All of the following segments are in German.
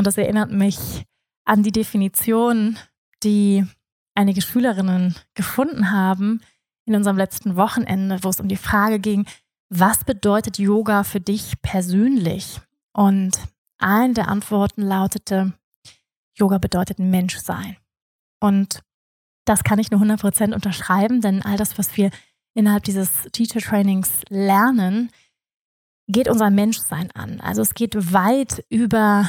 Und das erinnert mich an die Definition, die einige Schülerinnen gefunden haben in unserem letzten Wochenende, wo es um die Frage ging, was bedeutet Yoga für dich persönlich? Und eine der Antworten lautete, Yoga bedeutet Menschsein. Und das kann ich nur 100% unterschreiben, denn all das, was wir innerhalb dieses Teacher Trainings lernen, geht unser Menschsein an. Also es geht weit über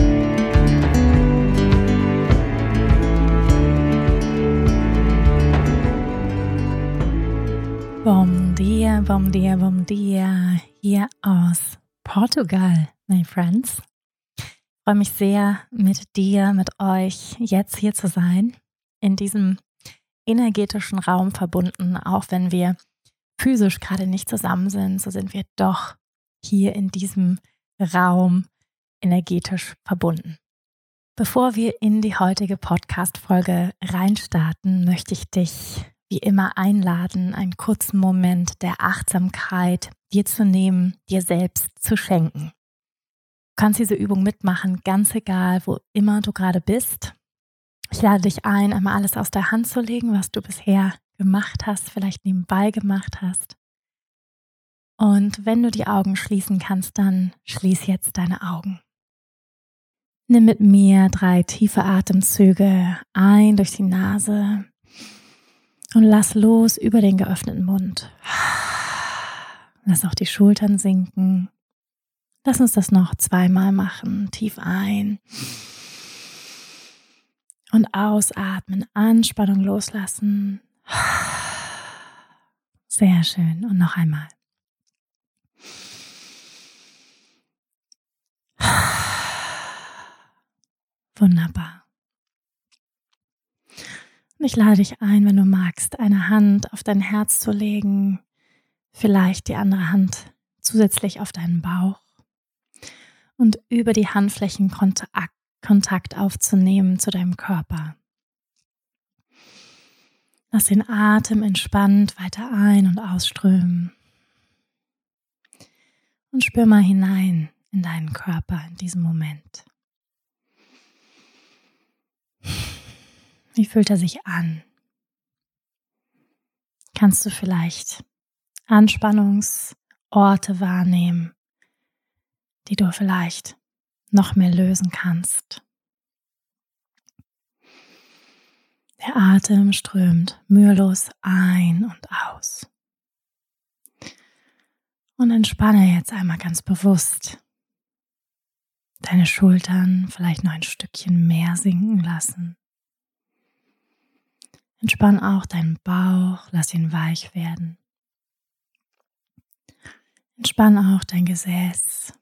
Bom dia, bom dia, bom dia, hier aus Portugal, my friends. Ich freue mich sehr, mit dir, mit euch jetzt hier zu sein in diesem energetischen Raum verbunden, auch wenn wir physisch gerade nicht zusammen sind, so sind wir doch hier in diesem Raum energetisch verbunden. Bevor wir in die heutige Podcast-Folge reinstarten, möchte ich dich wie immer einladen, einen kurzen Moment der Achtsamkeit dir zu nehmen, dir selbst zu schenken. Du kannst diese Übung mitmachen, ganz egal, wo immer du gerade bist. Ich lade dich ein, einmal alles aus der Hand zu legen, was du bisher gemacht hast, vielleicht nebenbei gemacht hast. Und wenn du die Augen schließen kannst, dann schließ jetzt deine Augen. Nimm mit mir drei tiefe Atemzüge ein durch die Nase und lass los über den geöffneten Mund. Lass auch die Schultern sinken. Lass uns das noch zweimal machen. Tief ein und ausatmen, Anspannung loslassen. Sehr schön. Und noch einmal. Wunderbar. Und ich lade dich ein, wenn du magst, eine Hand auf dein Herz zu legen, vielleicht die andere Hand zusätzlich auf deinen Bauch und über die Handflächen Kontakt aufzunehmen zu deinem Körper. Lass den Atem entspannt weiter ein- und ausströmen. Und spür mal hinein in deinen Körper in diesem Moment. Wie fühlt er sich an? Kannst du vielleicht Anspannungsorte wahrnehmen, die du vielleicht noch mehr lösen kannst. Der Atem strömt mühelos ein und aus. Und entspanne jetzt einmal ganz bewusst deine Schultern vielleicht noch ein Stückchen mehr sinken lassen. Entspann auch deinen Bauch, lass ihn weich werden. Entspann auch dein Gesäß.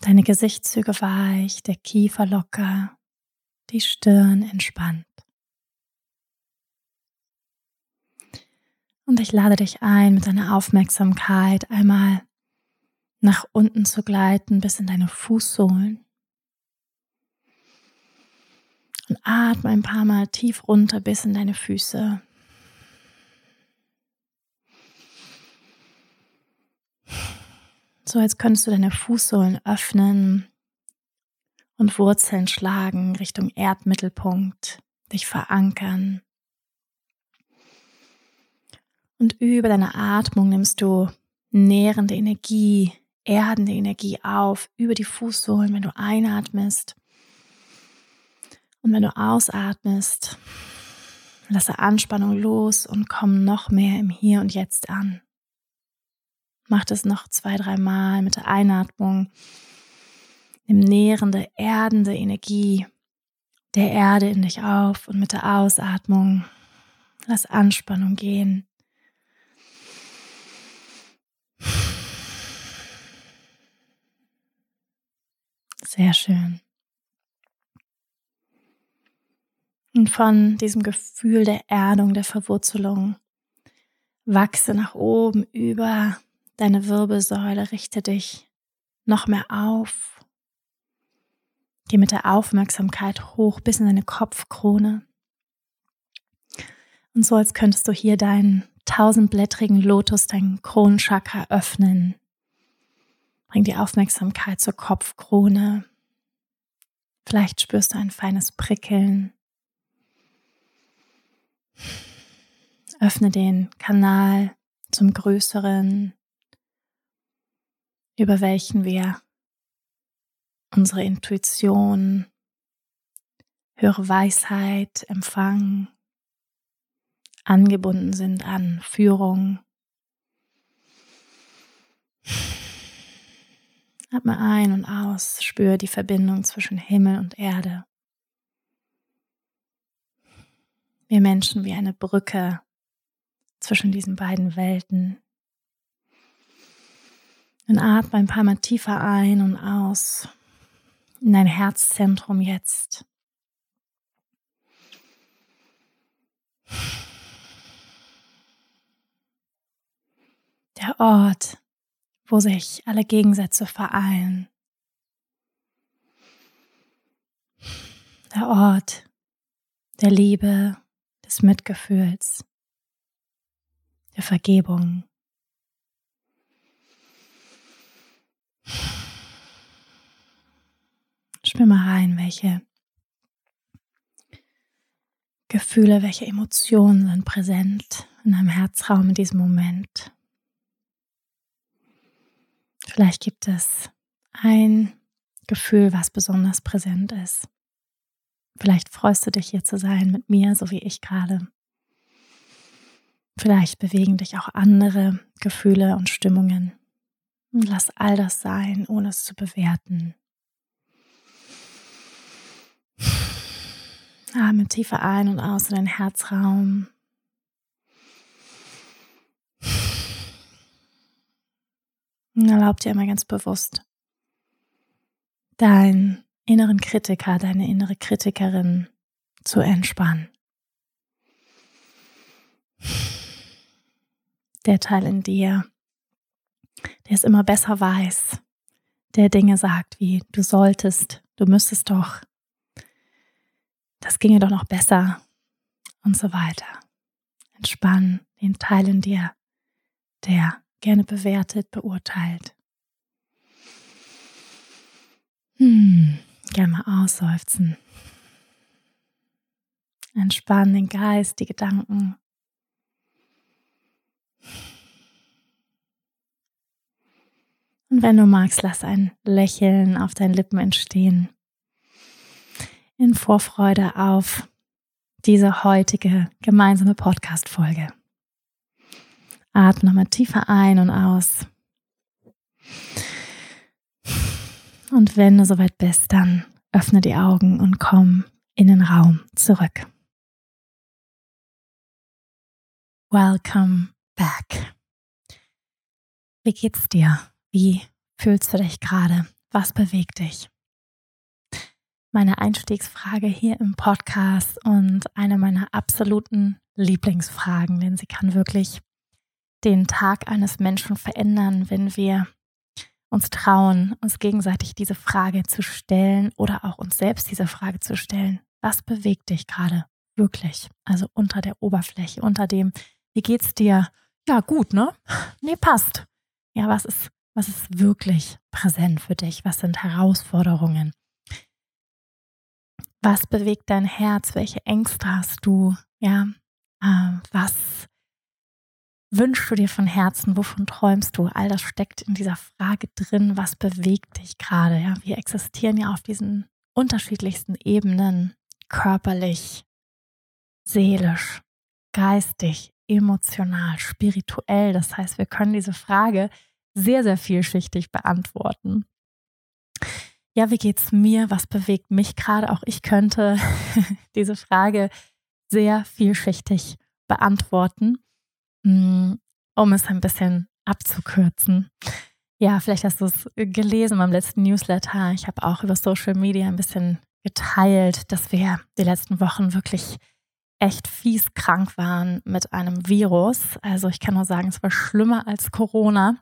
Deine Gesichtszüge weich, der Kiefer locker, die Stirn entspannt. Und ich lade dich ein, mit deiner Aufmerksamkeit einmal nach unten zu gleiten bis in deine Fußsohlen. Und atme ein paar Mal tief runter bis in deine Füße. So als könntest du deine Fußsohlen öffnen und Wurzeln schlagen Richtung Erdmittelpunkt, dich verankern. Und über deine Atmung nimmst du nährende Energie, erdende Energie auf über die Fußsohlen, wenn du einatmest. Und wenn du ausatmest, lasse Anspannung los und komm noch mehr im Hier und Jetzt an. Mach das noch zwei, drei Mal mit der Einatmung. Nimm nährende, erdende Energie der Erde in dich auf und mit der Ausatmung lass Anspannung gehen. Sehr schön. Und von diesem Gefühl der Erdung, der Verwurzelung, wachse nach oben über deine Wirbelsäule, richte dich noch mehr auf. Geh mit der Aufmerksamkeit hoch bis in deine Kopfkrone. Und so, als könntest du hier deinen tausendblättrigen Lotus, deinen Kronenchakra öffnen. Bring die Aufmerksamkeit zur Kopfkrone. Vielleicht spürst du ein feines Prickeln. Öffne den Kanal zum Größeren, über welchen wir unsere Intuition, höhere Weisheit empfangen, angebunden sind an Führung. Atme ein und aus, spüre die Verbindung zwischen Himmel und Erde. Wir Menschen wie eine Brücke zwischen diesen beiden Welten. Und atme ein paar Mal tiefer ein und aus in dein Herzzentrum jetzt. Der Ort, wo sich alle Gegensätze vereinen. Der Ort der Liebe, des Mitgefühls, der Vergebung. Spür mal rein, welche Gefühle, welche Emotionen sind präsent in deinem Herzraum in diesem Moment. Vielleicht gibt es ein Gefühl, was besonders präsent ist. Vielleicht freust du dich hier zu sein mit mir, so wie ich gerade. Vielleicht bewegen dich auch andere Gefühle und Stimmungen. Und lass all das sein, ohne es zu bewerten. Atme tiefer ein und aus in den Herzraum. Und erlaub dir einmal ganz bewusst, deinen inneren Kritiker, deine innere Kritikerin zu entspannen. Der Teil in dir, der es immer besser weiß, der Dinge sagt wie du solltest, du müsstest doch, das ginge doch noch besser und so weiter. Entspann den Teil in dir, der gerne bewertet, beurteilt. Hm, gerne mal ausseufzen. Entspann den Geist, die Gedanken. Und wenn du magst, lass ein Lächeln auf deinen Lippen entstehen. In Vorfreude auf diese heutige gemeinsame Podcast-Folge. Atme nochmal tiefer ein und aus. Und wenn du soweit bist, dann öffne die Augen und komm in den Raum zurück. Welcome back. Wie geht's dir? Wie fühlst du dich gerade? Was bewegt dich? Meine Einstiegsfrage hier im Podcast und eine meiner absoluten Lieblingsfragen, denn sie kann wirklich den Tag eines Menschen verändern, wenn wir uns trauen, uns gegenseitig diese Frage zu stellen oder auch uns selbst diese Frage zu stellen. Was bewegt dich gerade wirklich? Also unter der Oberfläche, unter dem, wie geht's dir? Ja, gut, ne? Nee, passt. Ja, was ist, was ist wirklich präsent für dich? Was sind Herausforderungen? Was bewegt dein Herz? Welche Ängste hast du? Ja, äh, was wünschst du dir von Herzen? Wovon träumst du? All das steckt in dieser Frage drin. Was bewegt dich gerade? Ja, wir existieren ja auf diesen unterschiedlichsten Ebenen, körperlich, seelisch, geistig, emotional, spirituell. Das heißt, wir können diese Frage sehr, sehr vielschichtig beantworten. Ja, wie geht's mir? Was bewegt mich gerade? Auch ich könnte diese Frage sehr vielschichtig beantworten. Mm, um es ein bisschen abzukürzen. Ja, vielleicht hast du es gelesen beim letzten Newsletter. Ich habe auch über Social Media ein bisschen geteilt, dass wir die letzten Wochen wirklich echt fies krank waren mit einem Virus. Also ich kann nur sagen, es war schlimmer als Corona.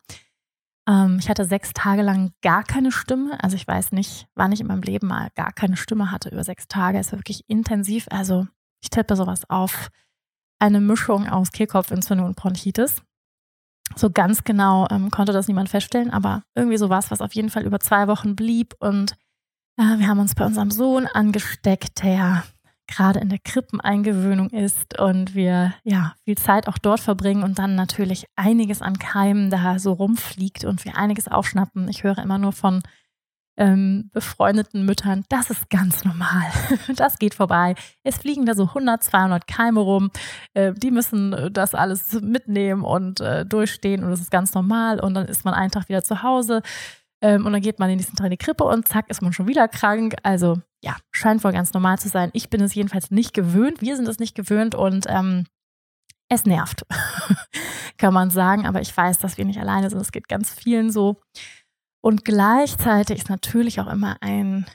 Ähm, ich hatte sechs Tage lang gar keine Stimme. Also ich weiß nicht, wann ich in meinem Leben mal gar keine Stimme hatte über sechs Tage. Es war wirklich intensiv. Also ich tippe sowas auf eine Mischung aus Kehlkopfentzündung und Bronchitis. So ganz genau ähm, konnte das niemand feststellen, aber irgendwie sowas, was auf jeden Fall über zwei Wochen blieb. Und äh, wir haben uns bei unserem Sohn angesteckt, der gerade in der Krippeneingewöhnung ist und wir ja viel Zeit auch dort verbringen und dann natürlich einiges an Keimen da so rumfliegt und wir einiges aufschnappen. Ich höre immer nur von ähm, befreundeten Müttern, das ist ganz normal. Das geht vorbei. Es fliegen da so 100, 200 Keime rum. Äh, die müssen das alles mitnehmen und äh, durchstehen und das ist ganz normal. Und dann ist man einen Tag wieder zu Hause ähm, und dann geht man den nächsten Tag in die Krippe und zack, ist man schon wieder krank. Also ja, scheint wohl ganz normal zu sein. Ich bin es jedenfalls nicht gewöhnt. Wir sind es nicht gewöhnt und ähm, es nervt, kann man sagen. Aber ich weiß, dass wir nicht alleine sind. Es geht ganz vielen so. Und gleichzeitig ist natürlich auch immer ein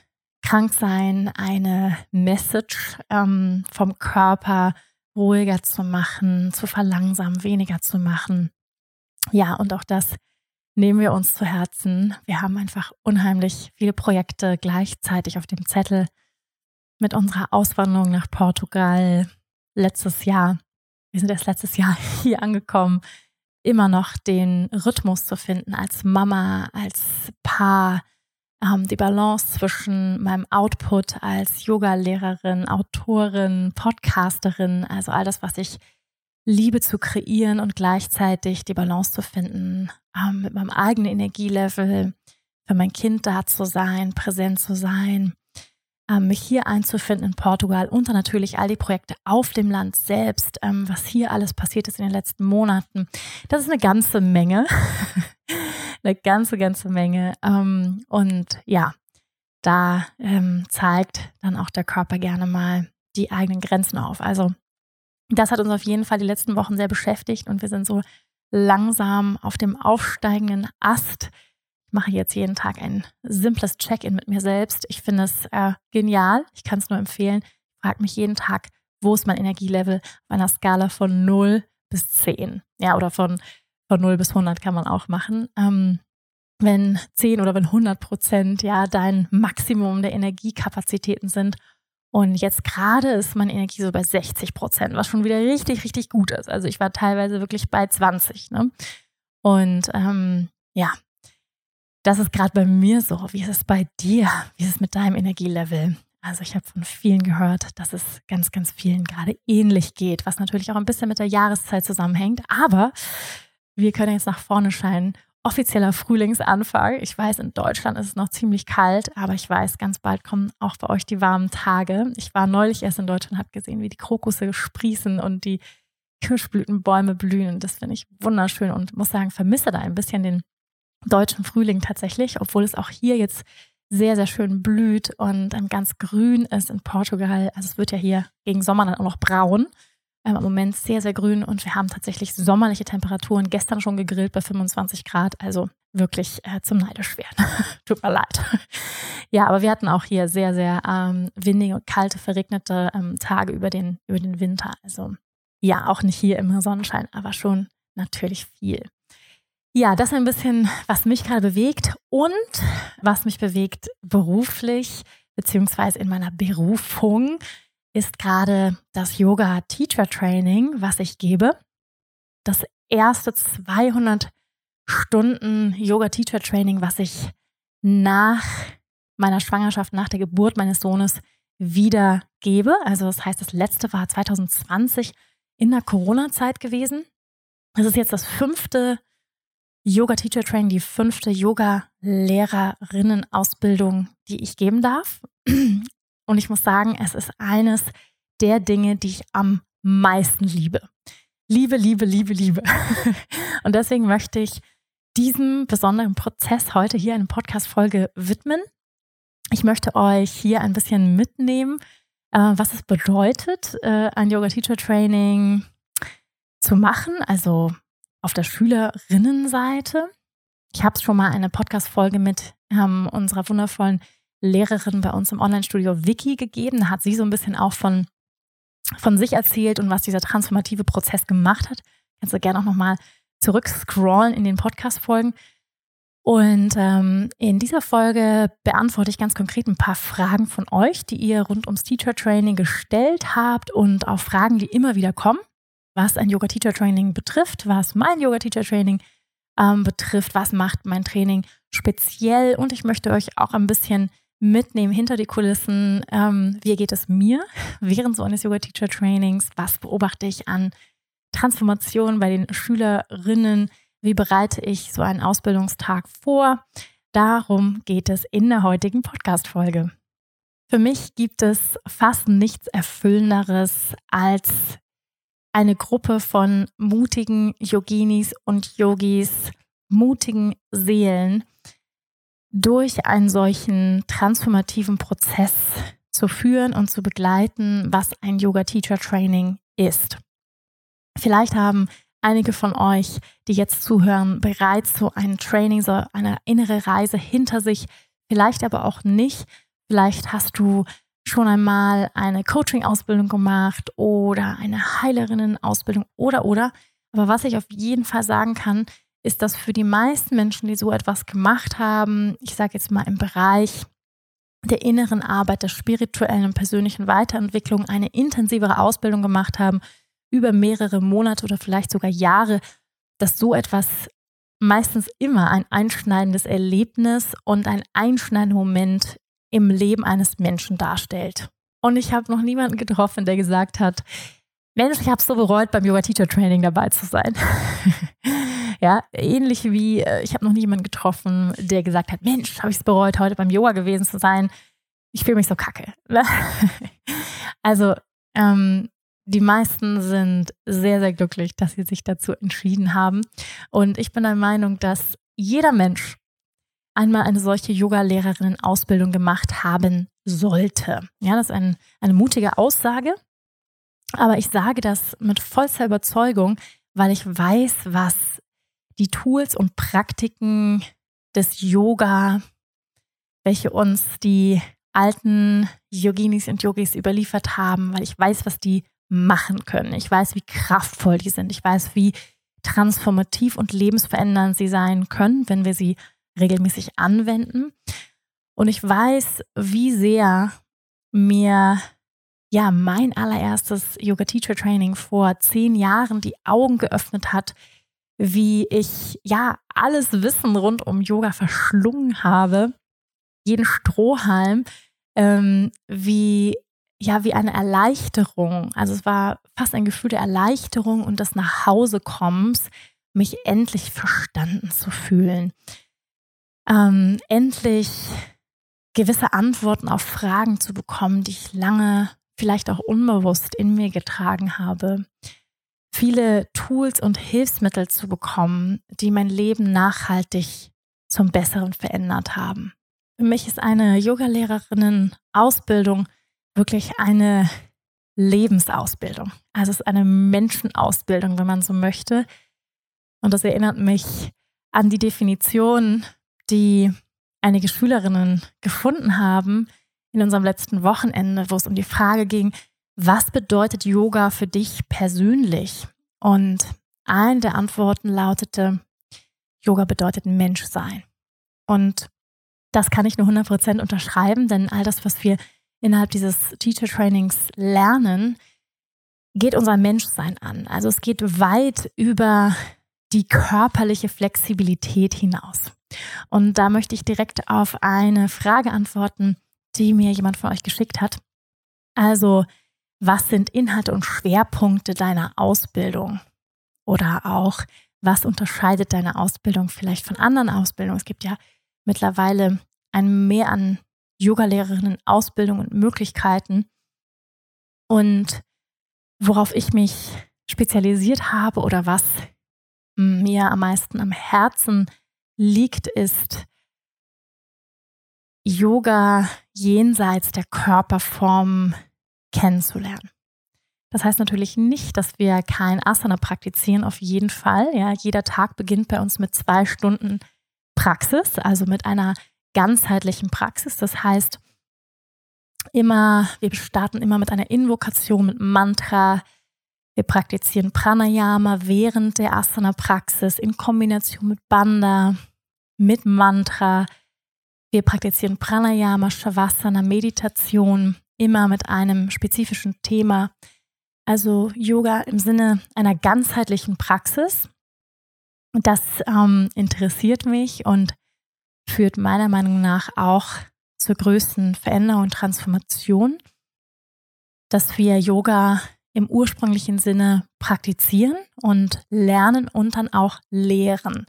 Kranksein eine Message ähm, vom Körper ruhiger zu machen, zu verlangsamen, weniger zu machen. Ja, und auch das nehmen wir uns zu Herzen. Wir haben einfach unheimlich viele Projekte gleichzeitig auf dem Zettel mit unserer Auswanderung nach Portugal letztes Jahr. Wir sind erst letztes Jahr hier angekommen immer noch den Rhythmus zu finden als Mama, als Paar, ähm, die Balance zwischen meinem Output als Yoga-Lehrerin, Autorin, Podcasterin, also all das, was ich liebe zu kreieren und gleichzeitig die Balance zu finden ähm, mit meinem eigenen Energielevel, für mein Kind da zu sein, präsent zu sein, mich hier einzufinden in Portugal und dann natürlich all die Projekte auf dem Land selbst, ähm, was hier alles passiert ist in den letzten Monaten. Das ist eine ganze Menge. eine ganze, ganze Menge. Ähm, und ja, da ähm, zeigt dann auch der Körper gerne mal die eigenen Grenzen auf. Also das hat uns auf jeden Fall die letzten Wochen sehr beschäftigt und wir sind so langsam auf dem aufsteigenden Ast mache jetzt jeden Tag ein simples Check-in mit mir selbst. Ich finde es äh, genial. Ich kann es nur empfehlen. Ich frage mich jeden Tag, wo ist mein Energielevel auf einer Skala von 0 bis 10. Ja, oder von, von 0 bis 100 kann man auch machen. Ähm, wenn 10 oder wenn 100 Prozent ja dein Maximum der Energiekapazitäten sind. Und jetzt gerade ist meine Energie so bei 60 Prozent, was schon wieder richtig, richtig gut ist. Also ich war teilweise wirklich bei 20. Ne? Und ähm, ja, das ist gerade bei mir so. Wie ist es bei dir? Wie ist es mit deinem Energielevel? Also ich habe von vielen gehört, dass es ganz, ganz vielen gerade ähnlich geht, was natürlich auch ein bisschen mit der Jahreszeit zusammenhängt. Aber wir können jetzt nach vorne scheinen. Offizieller Frühlingsanfang. Ich weiß, in Deutschland ist es noch ziemlich kalt, aber ich weiß, ganz bald kommen auch bei euch die warmen Tage. Ich war neulich erst in Deutschland, habe gesehen, wie die Krokusse sprießen und die Kirschblütenbäume blühen. Das finde ich wunderschön und muss sagen, vermisse da ein bisschen den deutschen Frühling tatsächlich, obwohl es auch hier jetzt sehr, sehr schön blüht und dann ganz grün ist in Portugal. Also es wird ja hier gegen Sommer dann auch noch braun. Ähm, Im Moment sehr, sehr grün und wir haben tatsächlich sommerliche Temperaturen. Gestern schon gegrillt bei 25 Grad, also wirklich äh, zum neidisch werden. Tut mir leid. ja, aber wir hatten auch hier sehr, sehr ähm, windige kalte, verregnete ähm, Tage über den, über den Winter. Also ja, auch nicht hier immer Sonnenschein, aber schon natürlich viel. Ja, das ist ein bisschen, was mich gerade bewegt und was mich bewegt beruflich beziehungsweise in meiner Berufung ist gerade das Yoga Teacher Training, was ich gebe. Das erste 200 Stunden Yoga Teacher Training, was ich nach meiner Schwangerschaft, nach der Geburt meines Sohnes wieder gebe. Also das heißt, das letzte war 2020 in der Corona-Zeit gewesen. Das ist jetzt das fünfte Yoga Teacher Training, die fünfte Yoga-Lehrerinnen-Ausbildung, die ich geben darf. Und ich muss sagen, es ist eines der Dinge, die ich am meisten liebe. Liebe, Liebe, Liebe, Liebe. Und deswegen möchte ich diesem besonderen Prozess heute hier eine Podcast-Folge widmen. Ich möchte euch hier ein bisschen mitnehmen, äh, was es bedeutet, äh, ein Yoga-Teacher-Training zu machen. Also auf der Schülerinnenseite. Ich habe schon mal eine Podcast-Folge mit ähm, unserer wundervollen Lehrerin bei uns im Online-Studio Vicky gegeben. Da hat sie so ein bisschen auch von, von sich erzählt und was dieser transformative Prozess gemacht hat. Kannst du gerne auch nochmal zurückscrollen in den Podcast-Folgen. Und ähm, in dieser Folge beantworte ich ganz konkret ein paar Fragen von euch, die ihr rund ums Teacher Training gestellt habt und auch Fragen, die immer wieder kommen, was ein Yoga Teacher Training betrifft, was mein Yoga Teacher Training ähm, betrifft, was macht mein Training speziell. Und ich möchte euch auch ein bisschen mitnehmen hinter die Kulissen. Ähm, wie geht es mir während so eines Yoga Teacher Trainings? Was beobachte ich an Transformation bei den Schülerinnen? Wie bereite ich so einen Ausbildungstag vor? Darum geht es in der heutigen Podcast-Folge. Für mich gibt es fast nichts Erfüllenderes als eine Gruppe von mutigen Yoginis und Yogis, mutigen Seelen durch einen solchen transformativen Prozess zu führen und zu begleiten, was ein Yoga Teacher Training ist. Vielleicht haben einige von euch, die jetzt zuhören, bereits so ein Training, so eine innere Reise hinter sich, vielleicht aber auch nicht. Vielleicht hast du schon einmal eine Coaching-Ausbildung gemacht oder eine Heilerinnen-Ausbildung oder oder. Aber was ich auf jeden Fall sagen kann, ist, dass für die meisten Menschen, die so etwas gemacht haben, ich sage jetzt mal im Bereich der inneren Arbeit, der spirituellen und persönlichen Weiterentwicklung eine intensivere Ausbildung gemacht haben, über mehrere Monate oder vielleicht sogar Jahre, dass so etwas meistens immer ein einschneidendes Erlebnis und ein einschneidender Moment im Leben eines Menschen darstellt. Und ich habe noch niemanden getroffen, der gesagt hat, Mensch, ich habe es so bereut, beim Yoga Teacher Training dabei zu sein. ja, ähnlich wie äh, ich habe noch niemanden getroffen, der gesagt hat, Mensch, habe ich es bereut, heute beim Yoga gewesen zu sein. Ich fühle mich so kacke. also ähm, die meisten sind sehr, sehr glücklich, dass sie sich dazu entschieden haben. Und ich bin der Meinung, dass jeder Mensch einmal eine solche Yoga-Lehrerinnen-Ausbildung gemacht haben sollte. Ja, das ist ein, eine mutige Aussage. Aber ich sage das mit vollster Überzeugung, weil ich weiß, was die Tools und Praktiken des Yoga, welche uns die alten Yoginis und Yogis überliefert haben, weil ich weiß, was die machen können. Ich weiß, wie kraftvoll die sind. Ich weiß, wie transformativ und lebensverändernd sie sein können, wenn wir sie regelmäßig anwenden. Und ich weiß, wie sehr mir ja mein allererstes Yoga Teacher Training vor zehn Jahren die Augen geöffnet hat, wie ich ja alles Wissen rund um Yoga verschlungen habe, jeden Strohhalm, ähm, wie ja wie eine Erleichterung. Also es war fast ein Gefühl der Erleichterung und des Nachhausekommens, mich endlich verstanden zu fühlen. Ähm, endlich gewisse Antworten auf Fragen zu bekommen, die ich lange, vielleicht auch unbewusst in mir getragen habe. Viele Tools und Hilfsmittel zu bekommen, die mein Leben nachhaltig zum Besseren verändert haben. Für mich ist eine Yogalehrerinnen-Ausbildung wirklich eine Lebensausbildung. Also es ist eine Menschenausbildung, wenn man so möchte. Und das erinnert mich an die Definition, die einige Schülerinnen gefunden haben in unserem letzten Wochenende, wo es um die Frage ging, was bedeutet Yoga für dich persönlich? Und eine der Antworten lautete, Yoga bedeutet Menschsein. Und das kann ich nur 100% unterschreiben, denn all das, was wir innerhalb dieses Teacher Trainings lernen, geht unser Menschsein an. Also es geht weit über die körperliche Flexibilität hinaus. Und da möchte ich direkt auf eine Frage antworten, die mir jemand von euch geschickt hat. Also, was sind Inhalte und Schwerpunkte deiner Ausbildung? Oder auch, was unterscheidet deine Ausbildung vielleicht von anderen Ausbildungen? Es gibt ja mittlerweile ein Mehr an Yogalehrerinnen Ausbildung und Möglichkeiten. Und worauf ich mich spezialisiert habe oder was mir am meisten am Herzen liegt, ist Yoga jenseits der Körperform kennenzulernen. Das heißt natürlich nicht, dass wir kein Asana praktizieren, auf jeden Fall. Ja, jeder Tag beginnt bei uns mit zwei Stunden Praxis, also mit einer ganzheitlichen Praxis. Das heißt, immer, wir starten immer mit einer Invokation, mit Mantra. Wir praktizieren Pranayama während der Asana-Praxis in Kombination mit Banda, mit Mantra. Wir praktizieren Pranayama, Shavasana, Meditation, immer mit einem spezifischen Thema. Also Yoga im Sinne einer ganzheitlichen Praxis. Das ähm, interessiert mich und führt meiner Meinung nach auch zur größten Veränderung und Transformation, dass wir Yoga im ursprünglichen Sinne praktizieren und lernen und dann auch lehren.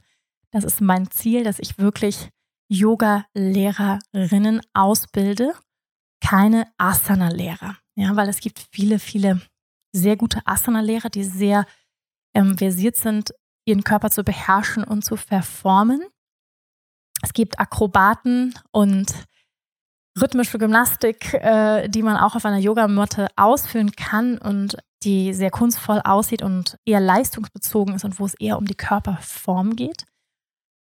Das ist mein Ziel, dass ich wirklich Yoga-Lehrerinnen ausbilde, keine Asana-Lehrer. Ja, weil es gibt viele, viele sehr gute Asana-Lehrer, die sehr ähm, versiert sind, ihren Körper zu beherrschen und zu performen. Es gibt Akrobaten und rhythmische Gymnastik, äh, die man auch auf einer Yogamatte ausführen kann und die sehr kunstvoll aussieht und eher leistungsbezogen ist und wo es eher um die Körperform geht.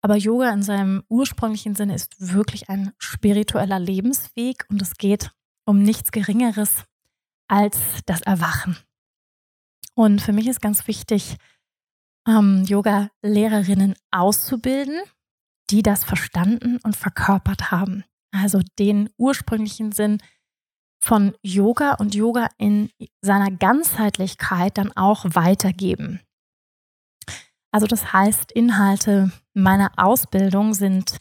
Aber Yoga in seinem ursprünglichen Sinne ist wirklich ein spiritueller Lebensweg und es geht um nichts Geringeres als das Erwachen. Und für mich ist ganz wichtig, ähm, Yoga-Lehrerinnen auszubilden, die das verstanden und verkörpert haben. Also den ursprünglichen Sinn von Yoga und Yoga in seiner Ganzheitlichkeit dann auch weitergeben. Also das heißt, Inhalte meiner Ausbildung sind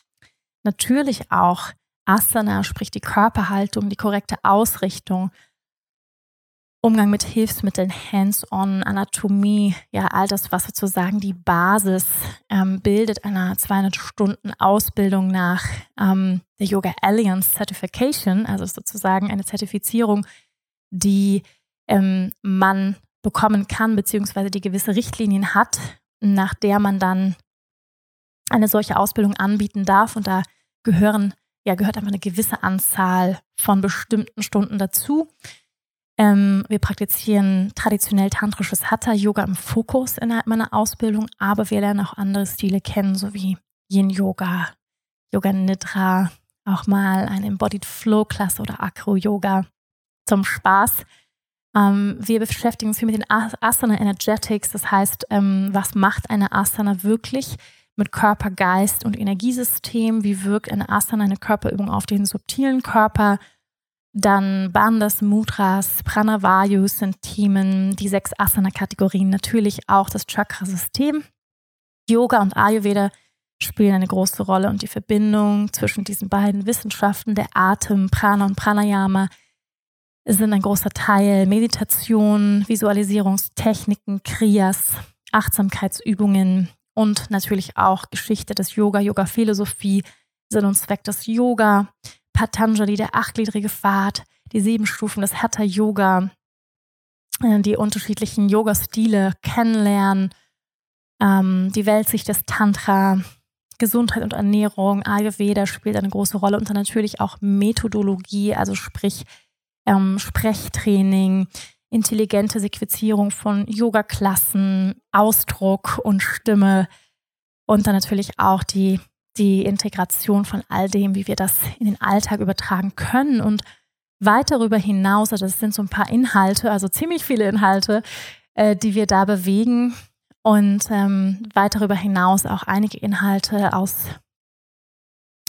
natürlich auch Asana, sprich die Körperhaltung, die korrekte Ausrichtung, Umgang mit Hilfsmitteln, Hands-on, Anatomie, ja, all das, was sozusagen die Basis ähm, bildet einer 200-Stunden-Ausbildung nach ähm, der Yoga Alliance Certification, also sozusagen eine Zertifizierung, die ähm, man bekommen kann, beziehungsweise die gewisse Richtlinien hat, nach der man dann eine solche Ausbildung anbieten darf. Und da gehören, ja, gehört einfach eine gewisse Anzahl von bestimmten Stunden dazu. Ähm, wir praktizieren traditionell tantrisches Hatha-Yoga im Fokus innerhalb meiner Ausbildung, aber wir lernen auch andere Stile kennen, sowie Yin-Yoga, Yoga Nidra, auch mal ein Embodied Flow-Klasse oder Acro-Yoga zum Spaß. Ähm, wir beschäftigen uns viel mit den Asana Energetics, das heißt, ähm, was macht eine Asana wirklich mit Körper, Geist und Energiesystem? Wie wirkt eine Asana, eine Körperübung auf den subtilen Körper? Dann Bandhas, Mudras, Pranavayus sind Themen, die sechs Asana-Kategorien, natürlich auch das Chakrasystem. Yoga und Ayurveda spielen eine große Rolle und die Verbindung zwischen diesen beiden Wissenschaften, der Atem, Prana und Pranayama, sind ein großer Teil. Meditation, Visualisierungstechniken, Kriyas, Achtsamkeitsübungen und natürlich auch Geschichte des Yoga, Yoga-Philosophie, Sinn und Zweck des Yoga, Patanjali, der achtgliedrige Pfad, die sieben Stufen des Hatha Yoga, äh, die unterschiedlichen Yoga-Stile kennenlernen, ähm, die Weltsicht des Tantra, Gesundheit und Ernährung, Ayurveda spielt eine große Rolle und dann natürlich auch Methodologie, also sprich ähm, Sprechtraining, intelligente Sequenzierung von Yoga-Klassen, Ausdruck und Stimme und dann natürlich auch die die Integration von all dem, wie wir das in den Alltag übertragen können und weit darüber hinaus, also das sind so ein paar Inhalte, also ziemlich viele Inhalte, äh, die wir da bewegen und ähm, weit darüber hinaus auch einige Inhalte aus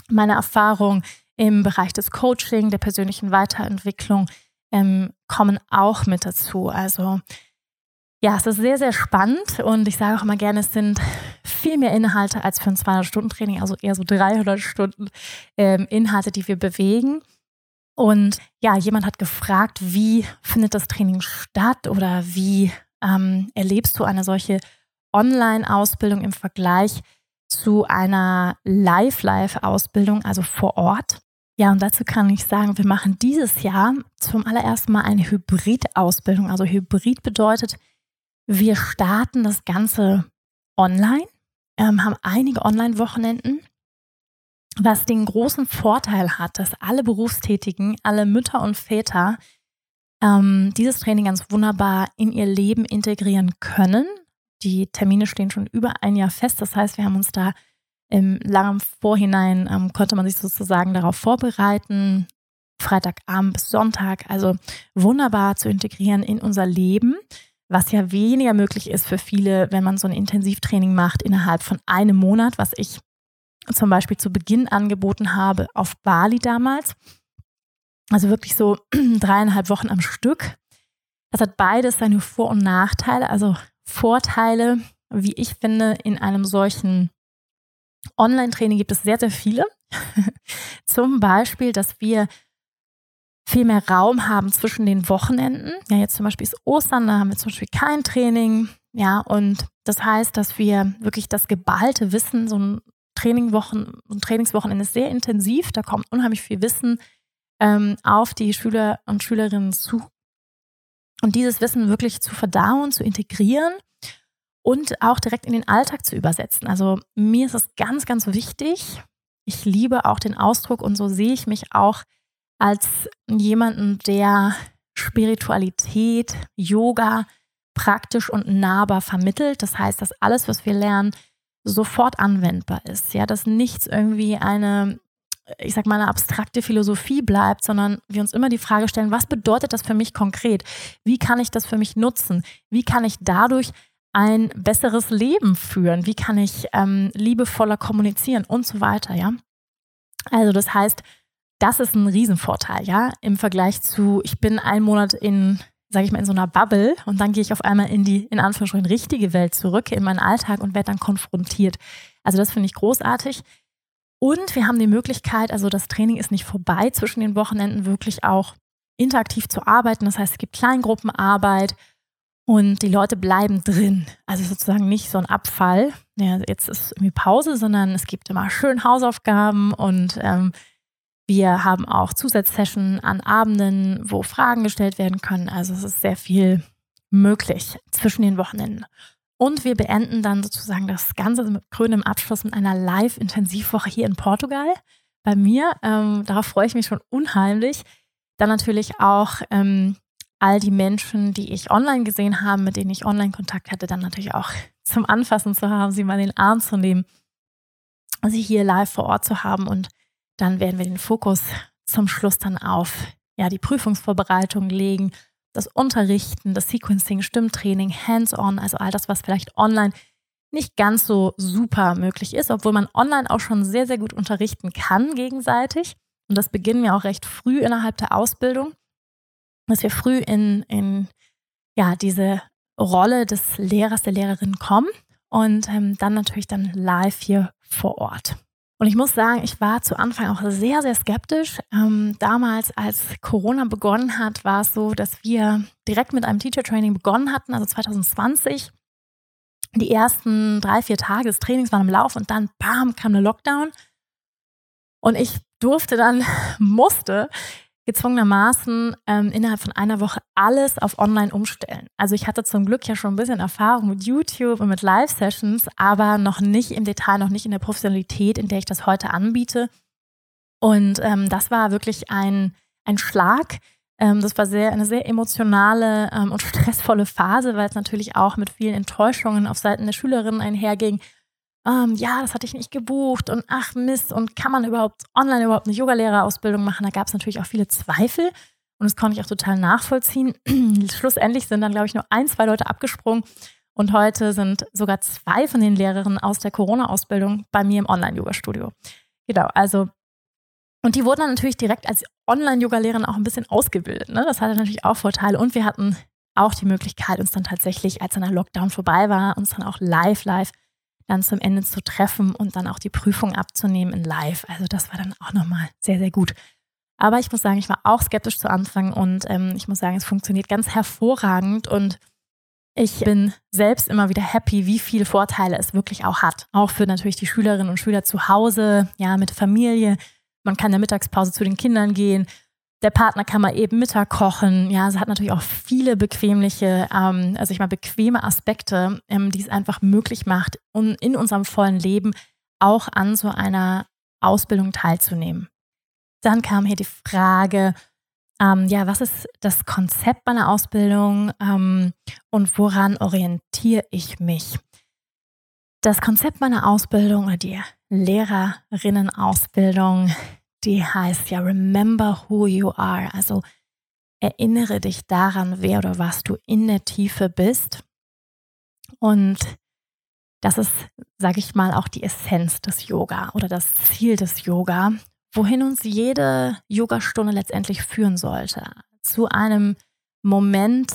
meiner Erfahrung im Bereich des Coaching, der persönlichen Weiterentwicklung ähm, kommen auch mit dazu. Also ja, es ist sehr, sehr spannend und ich sage auch immer gerne, es sind viel mehr Inhalte als für ein 200-Stunden-Training, also eher so 300 Stunden ähm, Inhalte, die wir bewegen. Und ja, jemand hat gefragt, wie findet das Training statt oder wie ähm, erlebst du eine solche Online-Ausbildung im Vergleich zu einer Live-Live-Ausbildung, also vor Ort? Ja, und dazu kann ich sagen, wir machen dieses Jahr zum allerersten Mal eine Hybrid-Ausbildung. Also Hybrid bedeutet, wir starten das Ganze online, ähm, haben einige Online-Wochenenden, was den großen Vorteil hat, dass alle Berufstätigen, alle Mütter und Väter ähm, dieses Training ganz wunderbar in ihr Leben integrieren können. Die Termine stehen schon über ein Jahr fest. Das heißt, wir haben uns da im langen Vorhinein ähm, konnte man sich sozusagen darauf vorbereiten. Freitagabend bis Sonntag, also wunderbar zu integrieren in unser Leben, was ja weniger möglich ist für viele, wenn man so ein Intensivtraining macht innerhalb von einem Monat, was ich zum Beispiel zu Beginn angeboten habe auf Bali damals. Also wirklich so dreieinhalb Wochen am Stück. Das hat beides seine Vor- und Nachteile. Also Vorteile, wie ich finde, in einem solchen Online-Training gibt es sehr, sehr viele. Zum Beispiel, dass wir viel mehr Raum haben zwischen den Wochenenden. Ja, jetzt zum Beispiel ist Ostern, da haben wir zum Beispiel kein Training. Ja, und das heißt, dass wir wirklich das geballte Wissen, so ein Trainingwochen, ein Trainingswochenende ist sehr intensiv, da kommt unheimlich viel Wissen ähm, auf die Schüler und Schülerinnen zu. Und dieses Wissen wirklich zu verdauen, zu integrieren und auch direkt in den Alltag zu übersetzen. Also mir ist es ganz, ganz wichtig. Ich liebe auch den Ausdruck und so sehe ich mich auch als jemanden, der Spiritualität, Yoga praktisch und nahbar vermittelt. Das heißt, dass alles, was wir lernen, sofort anwendbar ist. Ja, dass nichts irgendwie eine ich sag mal, eine abstrakte Philosophie bleibt, sondern wir uns immer die Frage stellen, was bedeutet das für mich konkret? Wie kann ich das für mich nutzen? Wie kann ich dadurch ein besseres Leben führen? Wie kann ich ähm, liebevoller kommunizieren und so weiter, ja? Also das heißt, das ist ein Riesenvorteil, ja, im Vergleich zu, ich bin einen Monat in, sage ich mal, in so einer Bubble und dann gehe ich auf einmal in die, in Anführungsstrichen, richtige Welt zurück, in meinen Alltag und werde dann konfrontiert. Also das finde ich großartig. Und wir haben die Möglichkeit, also das Training ist nicht vorbei zwischen den Wochenenden, wirklich auch interaktiv zu arbeiten. Das heißt, es gibt Kleingruppenarbeit und die Leute bleiben drin. Also sozusagen nicht so ein Abfall. Ja, jetzt ist irgendwie Pause, sondern es gibt immer schön Hausaufgaben und ähm, wir haben auch Zusatzsessionen an Abenden, wo Fragen gestellt werden können. Also es ist sehr viel möglich zwischen den Wochenenden. Und wir beenden dann sozusagen das Ganze mit grünem Abschluss mit einer Live-Intensivwoche hier in Portugal bei mir. Ähm, darauf freue ich mich schon unheimlich. Dann natürlich auch ähm, all die Menschen, die ich online gesehen habe, mit denen ich online Kontakt hatte, dann natürlich auch zum Anfassen zu haben, sie mal in den Arm zu nehmen, sie hier live vor Ort zu haben. Und dann werden wir den Fokus zum Schluss dann auf ja, die Prüfungsvorbereitung legen das Unterrichten, das Sequencing, Stimmtraining, Hands-on, also all das, was vielleicht online nicht ganz so super möglich ist, obwohl man online auch schon sehr, sehr gut unterrichten kann gegenseitig. Und das beginnen wir auch recht früh innerhalb der Ausbildung, dass wir früh in, in ja, diese Rolle des Lehrers, der Lehrerin kommen und ähm, dann natürlich dann live hier vor Ort. Und ich muss sagen, ich war zu Anfang auch sehr, sehr skeptisch. Ähm, damals, als Corona begonnen hat, war es so, dass wir direkt mit einem Teacher Training begonnen hatten, also 2020. Die ersten drei, vier Tage des Trainings waren im Lauf und dann, bam, kam der Lockdown. Und ich durfte dann, musste gezwungenermaßen ähm, innerhalb von einer Woche alles auf online umstellen. Also ich hatte zum Glück ja schon ein bisschen Erfahrung mit YouTube und mit Live-Sessions, aber noch nicht im Detail, noch nicht in der Professionalität, in der ich das heute anbiete. Und ähm, das war wirklich ein, ein Schlag. Ähm, das war sehr, eine sehr emotionale ähm, und stressvolle Phase, weil es natürlich auch mit vielen Enttäuschungen auf Seiten der Schülerinnen einherging ähm, ja, das hatte ich nicht gebucht und ach Mist, und kann man überhaupt online überhaupt eine Yogalehrerausbildung machen? Da gab es natürlich auch viele Zweifel und das konnte ich auch total nachvollziehen. Schlussendlich sind dann, glaube ich, nur ein, zwei Leute abgesprungen und heute sind sogar zwei von den Lehrerinnen aus der Corona-Ausbildung bei mir im Online-Yoga-Studio. Genau, also und die wurden dann natürlich direkt als Online-Yoga-Lehrerin auch ein bisschen ausgebildet. Ne? Das hatte natürlich auch Vorteile. Und wir hatten auch die Möglichkeit, uns dann tatsächlich, als dann der Lockdown vorbei war, uns dann auch live, live dann zum Ende zu treffen und dann auch die Prüfung abzunehmen in Live. Also das war dann auch nochmal sehr, sehr gut. Aber ich muss sagen, ich war auch skeptisch zu Anfang und ähm, ich muss sagen, es funktioniert ganz hervorragend und ich bin selbst immer wieder happy, wie viele Vorteile es wirklich auch hat. Auch für natürlich die Schülerinnen und Schüler zu Hause, ja, mit Familie. Man kann in der Mittagspause zu den Kindern gehen der Partner kann mal eben Mittag kochen. Ja, es hat natürlich auch viele bequemliche, ähm, also ich mal bequeme Aspekte, ähm, die es einfach möglich macht, um in unserem vollen Leben auch an so einer Ausbildung teilzunehmen. Dann kam hier die Frage, ähm, ja, was ist das Konzept meiner Ausbildung ähm, und woran orientiere ich mich? Das Konzept meiner Ausbildung oder die Lehrerinnenausbildung, die heißt ja Remember Who You Are. Also erinnere dich daran, wer oder was du in der Tiefe bist. Und das ist, sage ich mal, auch die Essenz des Yoga oder das Ziel des Yoga, wohin uns jede Yogastunde letztendlich führen sollte. Zu einem Moment,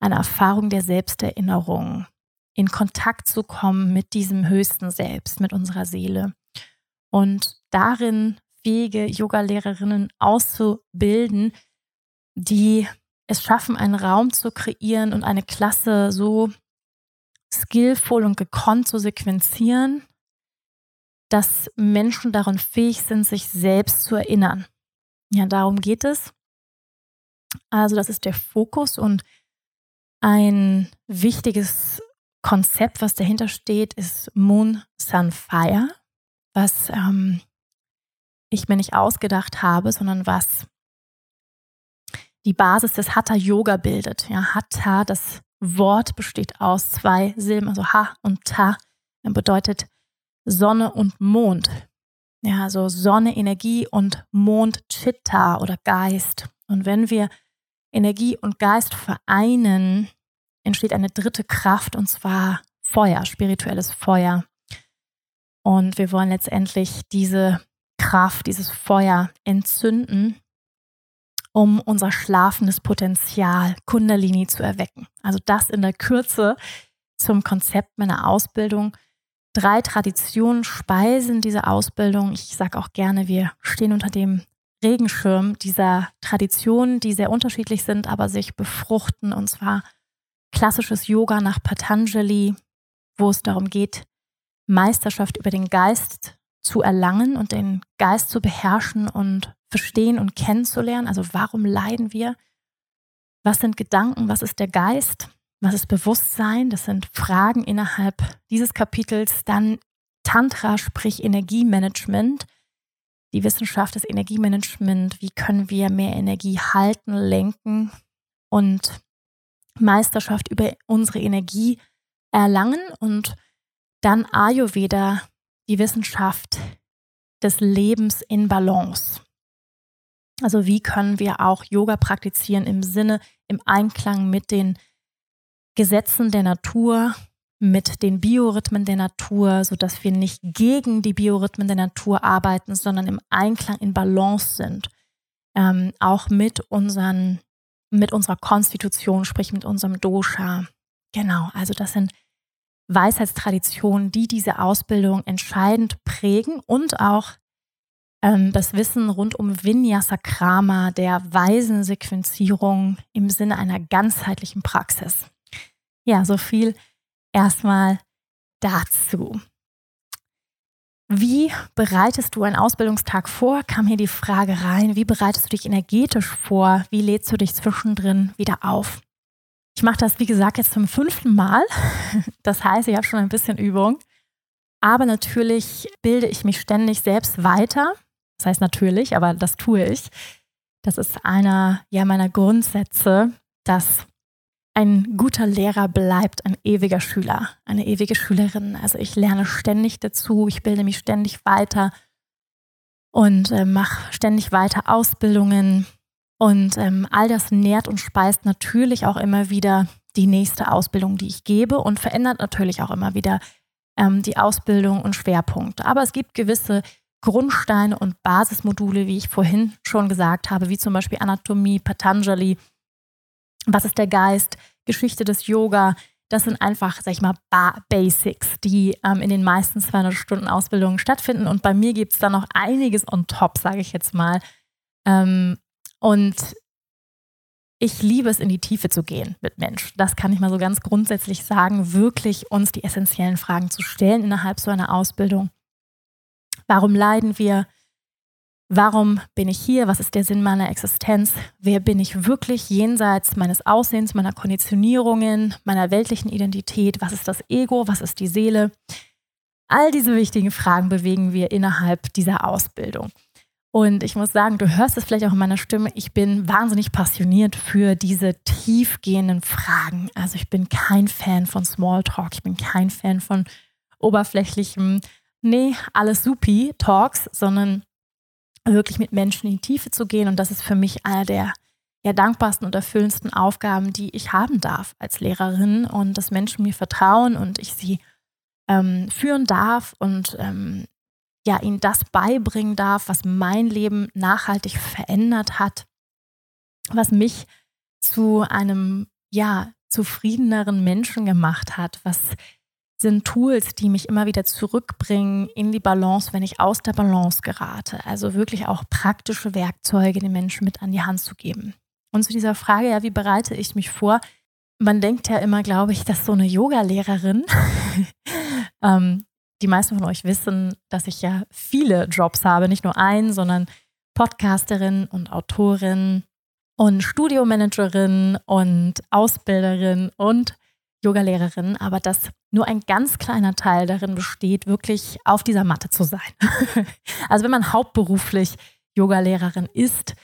einer Erfahrung der Selbsterinnerung, in Kontakt zu kommen mit diesem höchsten Selbst, mit unserer Seele. Und darin fähige Yogalehrerinnen auszubilden, die es schaffen, einen Raum zu kreieren und eine Klasse so skillvoll und gekonnt zu sequenzieren, dass Menschen darin fähig sind, sich selbst zu erinnern. Ja, darum geht es. Also das ist der Fokus und ein wichtiges Konzept, was dahinter steht, ist Moon Sun Fire, was ähm, ich mir nicht ausgedacht habe, sondern was die Basis des Hatha Yoga bildet. Ja, Hatha, das Wort besteht aus zwei Silben, also Ha und Ta, bedeutet Sonne und Mond. Ja, also Sonne, Energie und Mond, Chitta oder Geist. Und wenn wir Energie und Geist vereinen, entsteht eine dritte Kraft und zwar Feuer, spirituelles Feuer. Und wir wollen letztendlich diese Kraft, dieses Feuer entzünden, um unser schlafendes Potenzial Kundalini zu erwecken. Also das in der Kürze zum Konzept meiner Ausbildung drei Traditionen speisen diese Ausbildung. Ich sage auch gerne, wir stehen unter dem Regenschirm dieser Traditionen, die sehr unterschiedlich sind, aber sich befruchten. Und zwar klassisches Yoga nach Patanjali, wo es darum geht, Meisterschaft über den Geist zu erlangen und den Geist zu beherrschen und verstehen und kennenzulernen. Also warum leiden wir? Was sind Gedanken? Was ist der Geist? Was ist Bewusstsein? Das sind Fragen innerhalb dieses Kapitels. Dann Tantra, sprich Energiemanagement. Die Wissenschaft des Energiemanagement. Wie können wir mehr Energie halten, lenken und Meisterschaft über unsere Energie erlangen? Und dann Ayurveda, die Wissenschaft des Lebens in Balance. Also wie können wir auch Yoga praktizieren im Sinne, im Einklang mit den Gesetzen der Natur, mit den Biorhythmen der Natur, sodass wir nicht gegen die Biorhythmen der Natur arbeiten, sondern im Einklang, in Balance sind. Ähm, auch mit, unseren, mit unserer Konstitution, sprich mit unserem Dosha. Genau, also das sind Weisheitstraditionen, die diese Ausbildung entscheidend prägen und auch ähm, das Wissen rund um Vinyasa Krama, der Weisensequenzierung im Sinne einer ganzheitlichen Praxis. Ja, so viel erstmal dazu. Wie bereitest du einen Ausbildungstag vor? Kam hier die Frage rein. Wie bereitest du dich energetisch vor? Wie lädst du dich zwischendrin wieder auf? Ich mache das, wie gesagt, jetzt zum fünften Mal. Das heißt, ich habe schon ein bisschen Übung. Aber natürlich bilde ich mich ständig selbst weiter. Das heißt natürlich, aber das tue ich. Das ist einer ja, meiner Grundsätze, dass ein guter Lehrer bleibt ein ewiger Schüler, eine ewige Schülerin. Also ich lerne ständig dazu, ich bilde mich ständig weiter und äh, mache ständig weiter Ausbildungen. Und ähm, all das nährt und speist natürlich auch immer wieder die nächste Ausbildung, die ich gebe und verändert natürlich auch immer wieder ähm, die Ausbildung und Schwerpunkte. Aber es gibt gewisse Grundsteine und Basismodule, wie ich vorhin schon gesagt habe, wie zum Beispiel Anatomie, Patanjali, was ist der Geist, Geschichte des Yoga. Das sind einfach, sag ich mal, Basics, die ähm, in den meisten 200 Stunden Ausbildungen stattfinden. Und bei mir gibt es da noch einiges on top, sage ich jetzt mal. Ähm, und ich liebe es, in die Tiefe zu gehen mit Mensch. Das kann ich mal so ganz grundsätzlich sagen, wirklich uns die essentiellen Fragen zu stellen innerhalb so einer Ausbildung. Warum leiden wir? Warum bin ich hier? Was ist der Sinn meiner Existenz? Wer bin ich wirklich jenseits meines Aussehens, meiner Konditionierungen, meiner weltlichen Identität? Was ist das Ego? Was ist die Seele? All diese wichtigen Fragen bewegen wir innerhalb dieser Ausbildung. Und ich muss sagen, du hörst es vielleicht auch in meiner Stimme, ich bin wahnsinnig passioniert für diese tiefgehenden Fragen. Also ich bin kein Fan von Smalltalk, ich bin kein Fan von oberflächlichem nee, alles supi Talks, sondern wirklich mit Menschen in die Tiefe zu gehen. Und das ist für mich einer der ja, dankbarsten und erfüllendsten Aufgaben, die ich haben darf als Lehrerin und dass Menschen mir vertrauen und ich sie ähm, führen darf und ähm, ja, ihnen das beibringen darf, was mein Leben nachhaltig verändert hat, was mich zu einem ja, zufriedeneren Menschen gemacht hat, was sind Tools, die mich immer wieder zurückbringen in die Balance, wenn ich aus der Balance gerate. Also wirklich auch praktische Werkzeuge den Menschen mit an die Hand zu geben. Und zu dieser Frage, ja, wie bereite ich mich vor? Man denkt ja immer, glaube ich, dass so eine Yoga-Lehrerin, ähm, die meisten von euch wissen, dass ich ja viele Jobs habe, nicht nur einen, sondern Podcasterin und Autorin und Studiomanagerin und Ausbilderin und Yogalehrerin, aber dass nur ein ganz kleiner Teil darin besteht, wirklich auf dieser Matte zu sein. also wenn man hauptberuflich Yogalehrerin ist,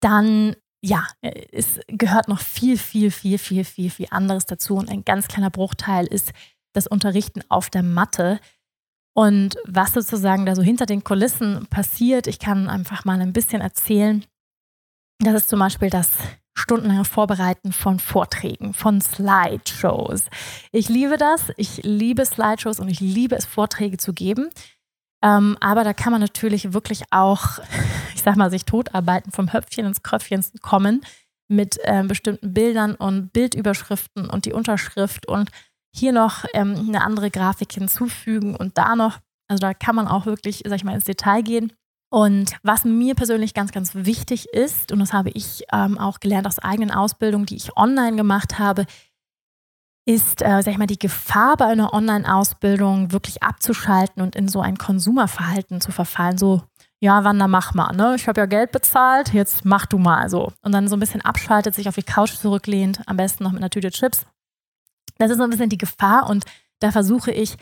dann ja, es gehört noch viel, viel, viel, viel, viel, viel anderes dazu und ein ganz kleiner Bruchteil ist das Unterrichten auf der Matte. Und was sozusagen da so hinter den Kulissen passiert, ich kann einfach mal ein bisschen erzählen. Das ist zum Beispiel das stundenlange Vorbereiten von Vorträgen, von Slideshows. Ich liebe das. Ich liebe Slideshows und ich liebe es, Vorträge zu geben. Ähm, aber da kann man natürlich wirklich auch, ich sag mal, sich totarbeiten, vom Höpfchen ins Kröpfchen kommen mit äh, bestimmten Bildern und Bildüberschriften und die Unterschrift und hier noch ähm, eine andere Grafik hinzufügen und da noch, also da kann man auch wirklich, sag ich mal, ins Detail gehen. Und was mir persönlich ganz, ganz wichtig ist, und das habe ich ähm, auch gelernt aus eigenen Ausbildungen, die ich online gemacht habe, ist, äh, sag ich mal, die Gefahr bei einer Online-Ausbildung wirklich abzuschalten und in so ein Konsumerverhalten zu verfallen. So, ja, Wanda, mach mal, ne? Ich habe ja Geld bezahlt, jetzt mach du mal so. Und dann so ein bisschen abschaltet, sich auf die Couch zurücklehnt, am besten noch mit einer Tüte Chips. Das ist so ein bisschen die Gefahr und da versuche ich,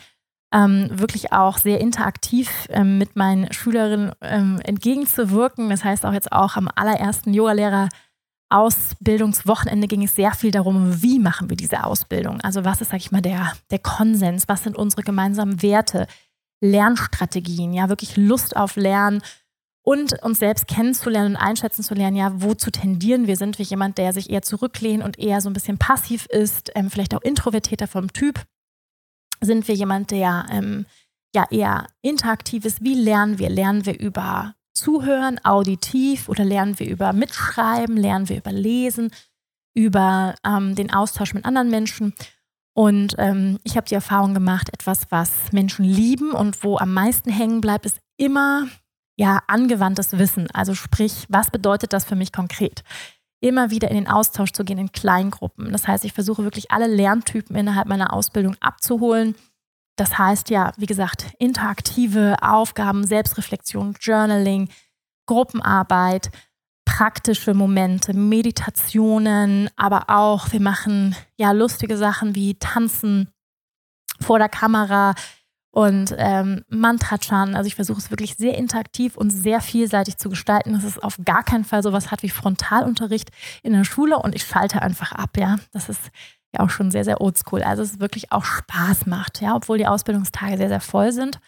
ähm, wirklich auch sehr interaktiv ähm, mit meinen Schülerinnen ähm, entgegenzuwirken. Das heißt auch jetzt auch am allerersten Yogalehrer Ausbildungswochenende ging es sehr viel darum, wie machen wir diese Ausbildung? Also was ist, sag ich mal, der, der Konsens? Was sind unsere gemeinsamen Werte? Lernstrategien, ja, wirklich Lust auf Lernen und uns selbst kennenzulernen und einschätzen zu lernen, ja, wozu tendieren wir? Sind wir jemand, der sich eher zurücklehnt und eher so ein bisschen passiv ist, ähm, vielleicht auch introvertierter vom Typ? sind wir jemand, der ähm, ja eher interaktiv ist? Wie lernen wir? Lernen wir über Zuhören, auditiv oder lernen wir über Mitschreiben, lernen wir über Lesen, über ähm, den Austausch mit anderen Menschen? Und ähm, ich habe die Erfahrung gemacht, etwas, was Menschen lieben und wo am meisten hängen bleibt, ist immer ja angewandtes Wissen. Also sprich, was bedeutet das für mich konkret? immer wieder in den Austausch zu gehen in Kleingruppen. Das heißt, ich versuche wirklich alle Lerntypen innerhalb meiner Ausbildung abzuholen. Das heißt ja, wie gesagt, interaktive Aufgaben, Selbstreflexion, Journaling, Gruppenarbeit, praktische Momente, Meditationen, aber auch wir machen ja lustige Sachen wie Tanzen vor der Kamera, und ähm, Mantrachan. Also ich versuche es wirklich sehr interaktiv und sehr vielseitig zu gestalten, dass es auf gar keinen Fall sowas hat wie Frontalunterricht in der Schule und ich schalte einfach ab, ja. Das ist ja auch schon sehr, sehr oldschool. Also es wirklich auch Spaß macht, ja, obwohl die Ausbildungstage sehr, sehr voll sind.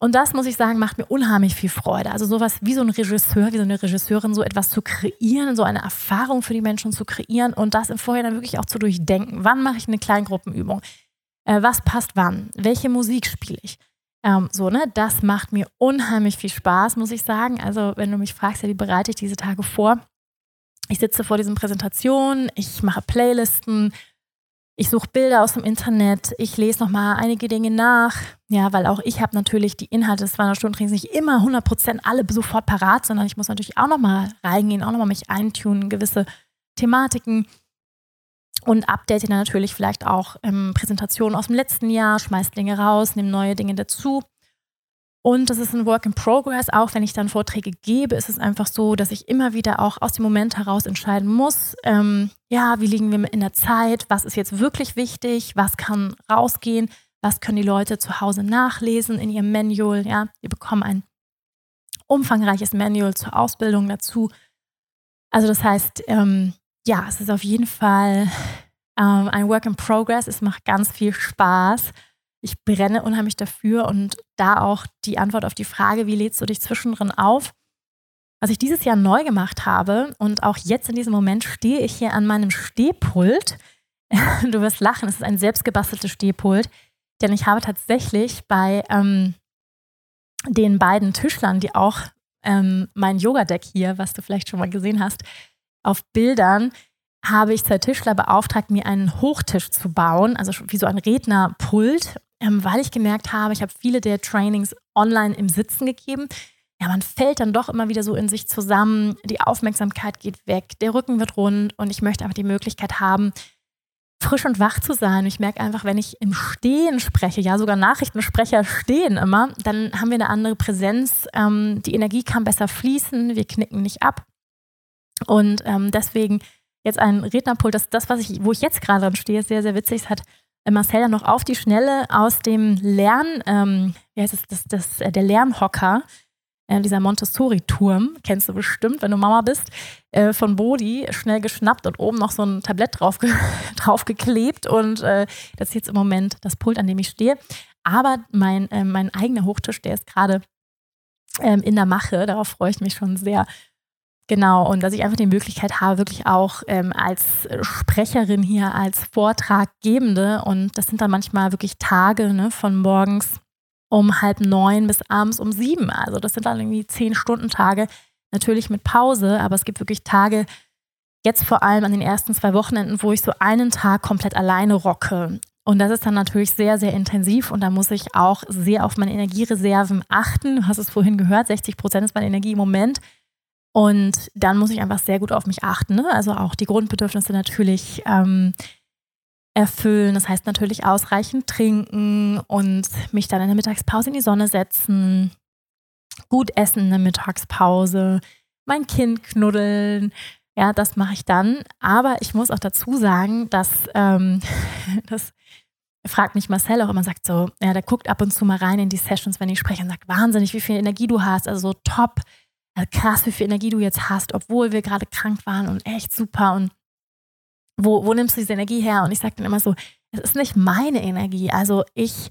Und das, muss ich sagen, macht mir unheimlich viel Freude. Also sowas wie so ein Regisseur, wie so eine Regisseurin, so etwas zu kreieren, so eine Erfahrung für die Menschen zu kreieren und das im Vorhinein wirklich auch zu durchdenken. Wann mache ich eine Kleingruppenübung? Äh, was passt wann, welche Musik spiele ich. Ähm, so, ne, das macht mir unheimlich viel Spaß, muss ich sagen. Also, wenn du mich fragst, ja, wie bereite ich diese Tage vor? Ich sitze vor diesen Präsentationen, ich mache Playlisten, ich suche Bilder aus dem Internet, ich lese nochmal einige Dinge nach. Ja, weil auch ich habe natürlich die Inhalte des 200-Stunden-Trainings nicht immer 100% alle sofort parat, sondern ich muss natürlich auch nochmal reingehen, auch nochmal mich eintunen, gewisse Thematiken und update dann natürlich vielleicht auch ähm, Präsentationen aus dem letzten Jahr, schmeißt Dinge raus, nehme neue Dinge dazu. Und das ist ein Work in Progress. Auch wenn ich dann Vorträge gebe, ist es einfach so, dass ich immer wieder auch aus dem Moment heraus entscheiden muss, ähm, ja, wie liegen wir in der Zeit, was ist jetzt wirklich wichtig, was kann rausgehen, was können die Leute zu Hause nachlesen in ihrem Manual. Ja, wir bekommen ein umfangreiches Manual zur Ausbildung dazu. Also das heißt, ähm, ja, es ist auf jeden Fall ähm, ein Work in Progress. Es macht ganz viel Spaß. ich brenne unheimlich dafür und da auch die Antwort auf die Frage, wie lädst du dich zwischendrin auf? Was ich dieses Jahr neu gemacht habe und auch jetzt in diesem Moment stehe ich hier an meinem Stehpult. Du wirst lachen, es ist ein selbstgebasteltes Stehpult, denn ich habe tatsächlich bei ähm, den beiden Tischlern, die auch ähm, mein Yoga-Deck hier, was du vielleicht schon mal gesehen hast, auf Bildern, habe ich zwei Tischler beauftragt, mir einen Hochtisch zu bauen, also wie so ein Rednerpult, ähm, weil ich gemerkt habe, ich habe viele der Trainings online im Sitzen gegeben. Ja, man fällt dann doch immer wieder so in sich zusammen, die Aufmerksamkeit geht weg, der Rücken wird rund und ich möchte einfach die Möglichkeit haben, frisch und wach zu sein. Ich merke einfach, wenn ich im Stehen spreche, ja, sogar Nachrichtensprecher stehen immer, dann haben wir eine andere Präsenz. Ähm, die Energie kann besser fließen, wir knicken nicht ab. Und ähm, deswegen jetzt ein Rednerpult, das, das was ich, wo ich jetzt gerade dran stehe, ist sehr, sehr witzig. Es hat Marcel ja noch auf die Schnelle aus dem Lern, ähm, wie heißt es, das, das, äh, der Lernhocker, äh, dieser Montessori-Turm, kennst du bestimmt, wenn du Mama bist, äh, von Bodi, schnell geschnappt und oben noch so ein Tablett drauf, draufgeklebt. Und äh, das ist jetzt im Moment das Pult, an dem ich stehe. Aber mein, äh, mein eigener Hochtisch, der ist gerade ähm, in der Mache. Darauf freue ich mich schon sehr. Genau, und dass ich einfach die Möglichkeit habe, wirklich auch ähm, als Sprecherin hier, als Vortraggebende, und das sind dann manchmal wirklich Tage ne, von morgens um halb neun bis abends um sieben. Also das sind dann irgendwie zehn Stunden Tage, natürlich mit Pause, aber es gibt wirklich Tage, jetzt vor allem an den ersten zwei Wochenenden, wo ich so einen Tag komplett alleine rocke. Und das ist dann natürlich sehr, sehr intensiv und da muss ich auch sehr auf meine Energiereserven achten. Du hast es vorhin gehört, 60 Prozent ist meine Energie im Moment. Und dann muss ich einfach sehr gut auf mich achten. Ne? Also auch die Grundbedürfnisse natürlich ähm, erfüllen. Das heißt natürlich ausreichend trinken und mich dann in der Mittagspause in die Sonne setzen, gut essen in der Mittagspause, mein Kind knuddeln. Ja, das mache ich dann. Aber ich muss auch dazu sagen, dass ähm, das fragt mich Marcel auch immer, sagt so, ja, der guckt ab und zu mal rein in die Sessions, wenn ich spreche und sagt, wahnsinnig, wie viel Energie du hast, also so top, krass, wie viel Energie du jetzt hast, obwohl wir gerade krank waren und echt super und wo, wo nimmst du diese Energie her? Und ich sage dann immer so, es ist nicht meine Energie. Also ich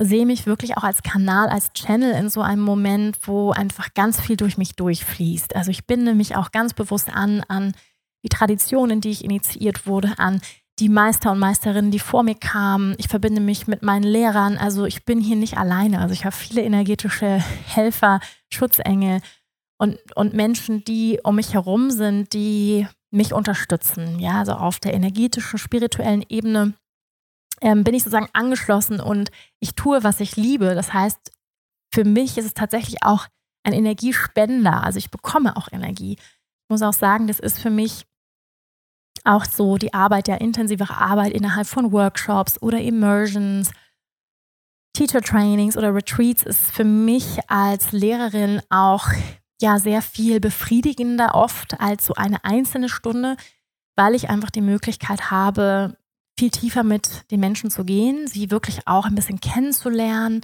sehe mich wirklich auch als Kanal, als Channel in so einem Moment, wo einfach ganz viel durch mich durchfließt. Also ich binde mich auch ganz bewusst an, an die Traditionen, die ich initiiert wurde, an die Meister und Meisterinnen, die vor mir kamen. Ich verbinde mich mit meinen Lehrern. Also ich bin hier nicht alleine. Also ich habe viele energetische Helfer, Schutzengel und, und Menschen, die um mich herum sind, die mich unterstützen. Ja, also auf der energetischen, spirituellen Ebene ähm, bin ich sozusagen angeschlossen und ich tue, was ich liebe. Das heißt, für mich ist es tatsächlich auch ein Energiespender. Also ich bekomme auch Energie. Ich muss auch sagen, das ist für mich auch so die Arbeit, der intensivere Arbeit innerhalb von Workshops oder Immersions, Teacher Trainings oder Retreats ist für mich als Lehrerin auch ja sehr viel befriedigender oft als so eine einzelne Stunde, weil ich einfach die Möglichkeit habe, viel tiefer mit den Menschen zu gehen, sie wirklich auch ein bisschen kennenzulernen,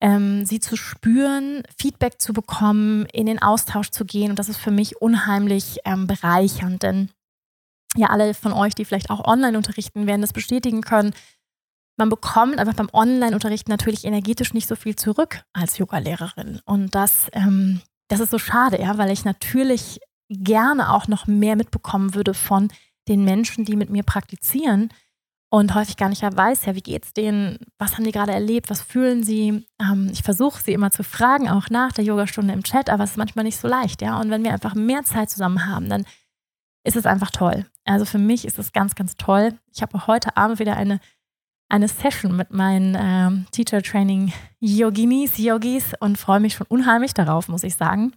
ähm, sie zu spüren, Feedback zu bekommen, in den Austausch zu gehen. Und das ist für mich unheimlich ähm, bereichernd, denn ja, alle von euch, die vielleicht auch online unterrichten, werden das bestätigen können. Man bekommt einfach beim Online-Unterrichten natürlich energetisch nicht so viel zurück als Yoga-Lehrerin. Und das ähm, das ist so schade, ja, weil ich natürlich gerne auch noch mehr mitbekommen würde von den Menschen, die mit mir praktizieren und häufig gar nicht weiß, ja, wie geht's denen, was haben die gerade erlebt, was fühlen sie. Ähm, ich versuche sie immer zu fragen, auch nach der Yogastunde im Chat, aber es ist manchmal nicht so leicht, ja. Und wenn wir einfach mehr Zeit zusammen haben, dann ist es einfach toll. Also für mich ist es ganz, ganz toll. Ich habe heute Abend wieder eine eine Session mit meinen ähm, Teacher Training Yoginis, Yogis und freue mich schon unheimlich darauf, muss ich sagen.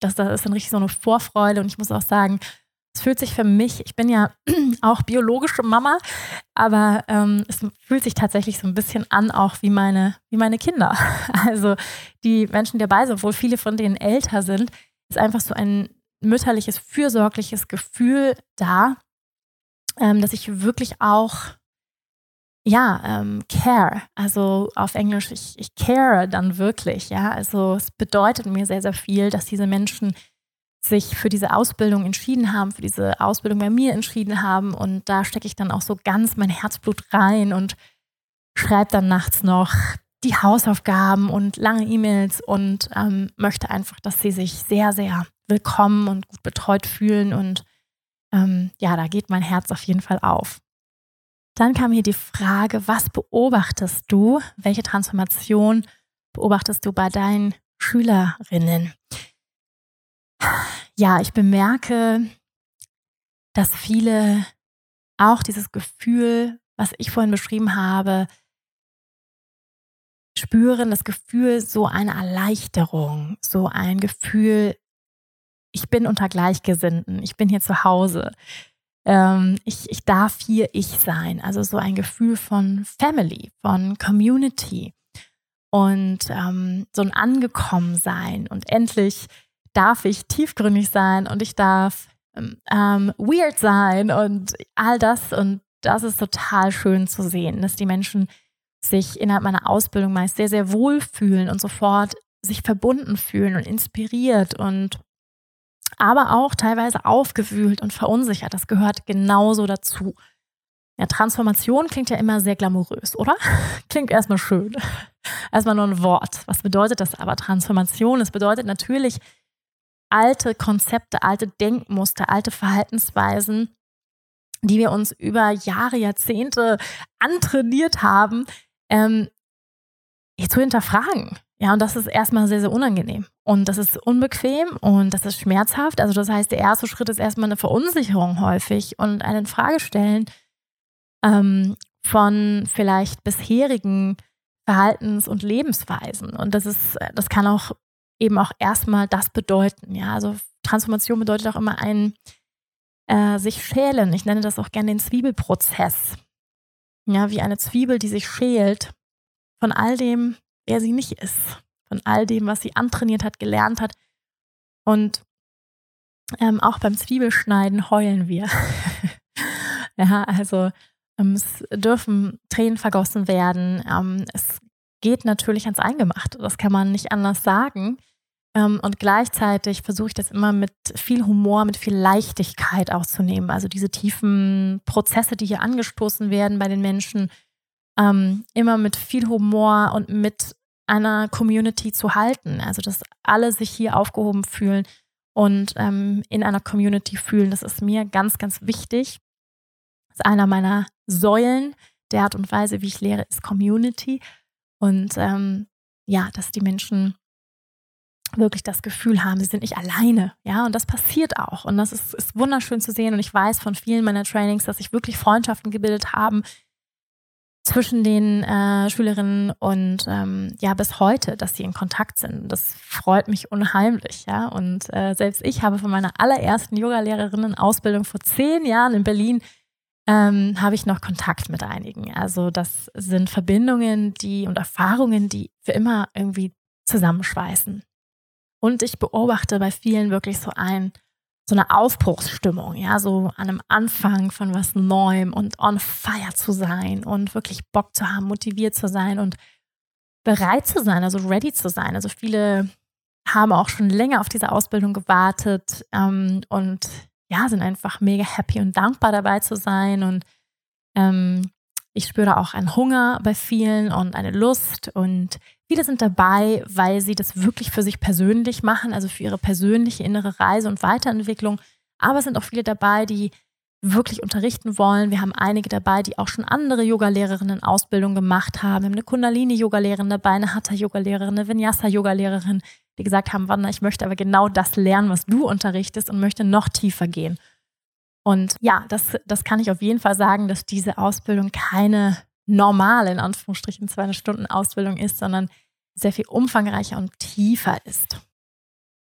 Das, das ist dann richtig so eine Vorfreude und ich muss auch sagen, es fühlt sich für mich, ich bin ja auch biologische Mama, aber ähm, es fühlt sich tatsächlich so ein bisschen an, auch wie meine, wie meine Kinder. Also die Menschen, die dabei sind, obwohl viele von denen älter sind, ist einfach so ein mütterliches, fürsorgliches Gefühl da, ähm, dass ich wirklich auch ja, ähm, care, also auf Englisch, ich, ich care dann wirklich, ja. Also es bedeutet mir sehr, sehr viel, dass diese Menschen sich für diese Ausbildung entschieden haben, für diese Ausbildung bei mir entschieden haben. Und da stecke ich dann auch so ganz mein Herzblut rein und schreibt dann nachts noch die Hausaufgaben und lange E-Mails und ähm, möchte einfach, dass sie sich sehr, sehr willkommen und gut betreut fühlen. Und ähm, ja, da geht mein Herz auf jeden Fall auf. Dann kam hier die Frage, was beobachtest du? Welche Transformation beobachtest du bei deinen Schülerinnen? Ja, ich bemerke, dass viele auch dieses Gefühl, was ich vorhin beschrieben habe, spüren das Gefühl, so eine Erleichterung, so ein Gefühl, ich bin unter Gleichgesinnten, ich bin hier zu Hause, ähm, ich, ich darf hier ich sein. Also so ein Gefühl von Family, von Community. Und ähm, so ein Angekommensein und endlich darf ich tiefgründig sein und ich darf ähm, weird sein und all das. Und das ist total schön zu sehen, dass die Menschen sich innerhalb meiner Ausbildung meist sehr, sehr wohl fühlen und sofort sich verbunden fühlen und inspiriert und aber auch teilweise aufgewühlt und verunsichert. Das gehört genauso dazu. Ja, Transformation klingt ja immer sehr glamourös, oder? Klingt erstmal schön. Erstmal nur ein Wort. Was bedeutet das aber Transformation? Es bedeutet natürlich, alte Konzepte, alte Denkmuster, alte Verhaltensweisen, die wir uns über Jahre, Jahrzehnte antrainiert haben, ähm, zu hinterfragen. Ja, und das ist erstmal sehr, sehr unangenehm. Und das ist unbequem und das ist schmerzhaft. Also das heißt, der erste Schritt ist erstmal eine Verunsicherung häufig und ein Fragestellen ähm, von vielleicht bisherigen Verhaltens- und Lebensweisen. Und das ist, das kann auch eben auch erstmal das bedeuten. Ja, also Transformation bedeutet auch immer ein äh, sich schälen. Ich nenne das auch gerne den Zwiebelprozess. Ja, wie eine Zwiebel, die sich schält von all dem, wer sie nicht ist, von all dem, was sie antrainiert hat, gelernt hat. Und ähm, auch beim Zwiebelschneiden heulen wir. ja, also ähm, es dürfen Tränen vergossen werden. Ähm, es geht natürlich ans Eingemachte. Das kann man nicht anders sagen. Ähm, und gleichzeitig versuche ich das immer mit viel Humor, mit viel Leichtigkeit auszunehmen. Also diese tiefen Prozesse, die hier angestoßen werden bei den Menschen, ähm, immer mit viel Humor und mit einer Community zu halten. Also dass alle sich hier aufgehoben fühlen und ähm, in einer Community fühlen. Das ist mir ganz, ganz wichtig. Das ist einer meiner Säulen der Art und Weise, wie ich lehre, ist Community. Und ähm, ja, dass die Menschen wirklich das Gefühl haben, sie sind nicht alleine. Ja, und das passiert auch. Und das ist, ist wunderschön zu sehen. Und ich weiß von vielen meiner Trainings, dass sich wirklich Freundschaften gebildet haben zwischen den äh, Schülerinnen und ähm, ja, bis heute, dass sie in Kontakt sind. Das freut mich unheimlich, ja. Und äh, selbst ich habe von meiner allerersten Yogalehrerinnen-Ausbildung vor zehn Jahren in Berlin ähm, habe ich noch Kontakt mit einigen. Also das sind Verbindungen, die und Erfahrungen, die für immer irgendwie zusammenschweißen. Und ich beobachte bei vielen wirklich so ein, so eine Aufbruchsstimmung, ja, so an einem Anfang von was Neuem und on fire zu sein und wirklich Bock zu haben, motiviert zu sein und bereit zu sein, also ready zu sein. Also viele haben auch schon länger auf diese Ausbildung gewartet ähm, und ja, sind einfach mega happy und dankbar dabei zu sein. Und ähm, ich spüre auch einen Hunger bei vielen und eine Lust und Viele sind dabei, weil sie das wirklich für sich persönlich machen, also für ihre persönliche innere Reise und Weiterentwicklung. Aber es sind auch viele dabei, die wirklich unterrichten wollen. Wir haben einige dabei, die auch schon andere Yogalehrerinnen Ausbildung gemacht haben. Wir haben eine Kundalini-Yogalehrerin dabei, eine Hatha-Yogalehrerin, eine Vinyasa-Yogalehrerin, die gesagt haben, Wanda, ich möchte aber genau das lernen, was du unterrichtest und möchte noch tiefer gehen. Und ja, das, das kann ich auf jeden Fall sagen, dass diese Ausbildung keine normal in Anführungsstrichen 200 Stunden Ausbildung ist, sondern sehr viel umfangreicher und tiefer ist.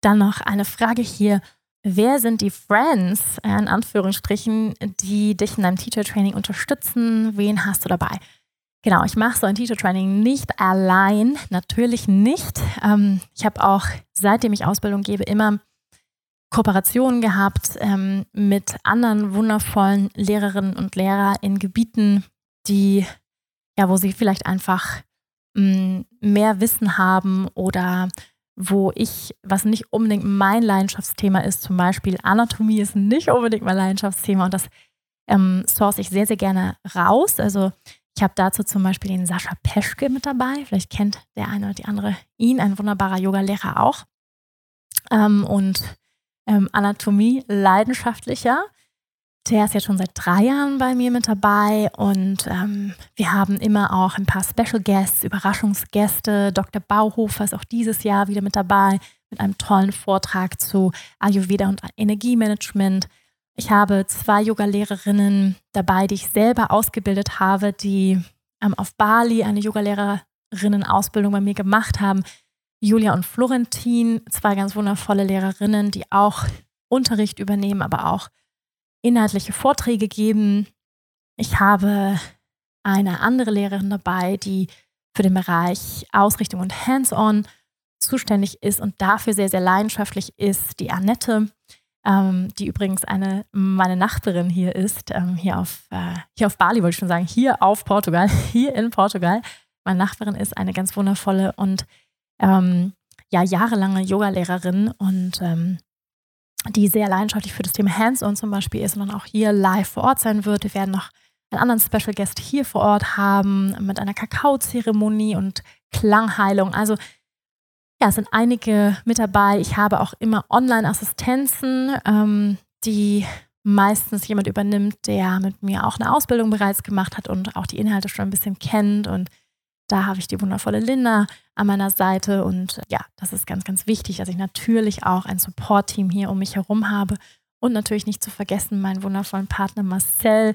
Dann noch eine Frage hier. Wer sind die Friends, in Anführungsstrichen, die dich in deinem Teacher Training unterstützen? Wen hast du dabei? Genau, ich mache so ein Teacher Training nicht allein, natürlich nicht. Ähm, ich habe auch, seitdem ich Ausbildung gebe, immer Kooperationen gehabt ähm, mit anderen wundervollen Lehrerinnen und Lehrern in Gebieten, die ja, wo sie vielleicht einfach mh, mm, mehr Wissen haben oder wo ich, was nicht unbedingt mein Leidenschaftsthema ist, zum Beispiel Anatomie ist nicht unbedingt mein Leidenschaftsthema und das ähm, source ich sehr, sehr gerne raus. Also Ich habe dazu zum Beispiel den Sascha Peschke mit dabei. Vielleicht kennt der eine oder die andere ihn, ein wunderbarer Yoga-Lehrer auch. Ähm, und ähm, Anatomie leidenschaftlicher. Der ist jetzt schon seit drei Jahren bei mir mit dabei und ähm, wir haben immer auch ein paar Special Guests, Überraschungsgäste. Dr. Bauhofer ist auch dieses Jahr wieder mit dabei mit einem tollen Vortrag zu Ayurveda und Energiemanagement. Ich habe zwei Yogalehrerinnen dabei, die ich selber ausgebildet habe, die ähm, auf Bali eine Yogalehrerinnen-Ausbildung bei mir gemacht haben. Julia und Florentin, zwei ganz wundervolle Lehrerinnen, die auch Unterricht übernehmen, aber auch inhaltliche Vorträge geben. Ich habe eine andere Lehrerin dabei, die für den Bereich Ausrichtung und Hands-on zuständig ist und dafür sehr, sehr leidenschaftlich ist, die Annette ähm, die übrigens eine meine Nachbarin hier ist, ähm, hier, auf, äh, hier auf Bali wollte ich schon sagen, hier auf Portugal, hier in Portugal. Meine Nachbarin ist eine ganz wundervolle und ähm, ja, jahrelange Yogalehrerin und ähm, die sehr leidenschaftlich für das Thema Hands-on zum Beispiel ist und dann auch hier live vor Ort sein wird. Wir werden noch einen anderen Special Guest hier vor Ort haben mit einer Kakaozeremonie und Klangheilung. Also ja, es sind einige mit dabei. Ich habe auch immer Online-Assistenzen, ähm, die meistens jemand übernimmt, der mit mir auch eine Ausbildung bereits gemacht hat und auch die Inhalte schon ein bisschen kennt. Und da habe ich die wundervolle Linda an meiner Seite. Und ja, das ist ganz, ganz wichtig, dass ich natürlich auch ein Support-Team hier um mich herum habe. Und natürlich nicht zu vergessen meinen wundervollen Partner Marcel,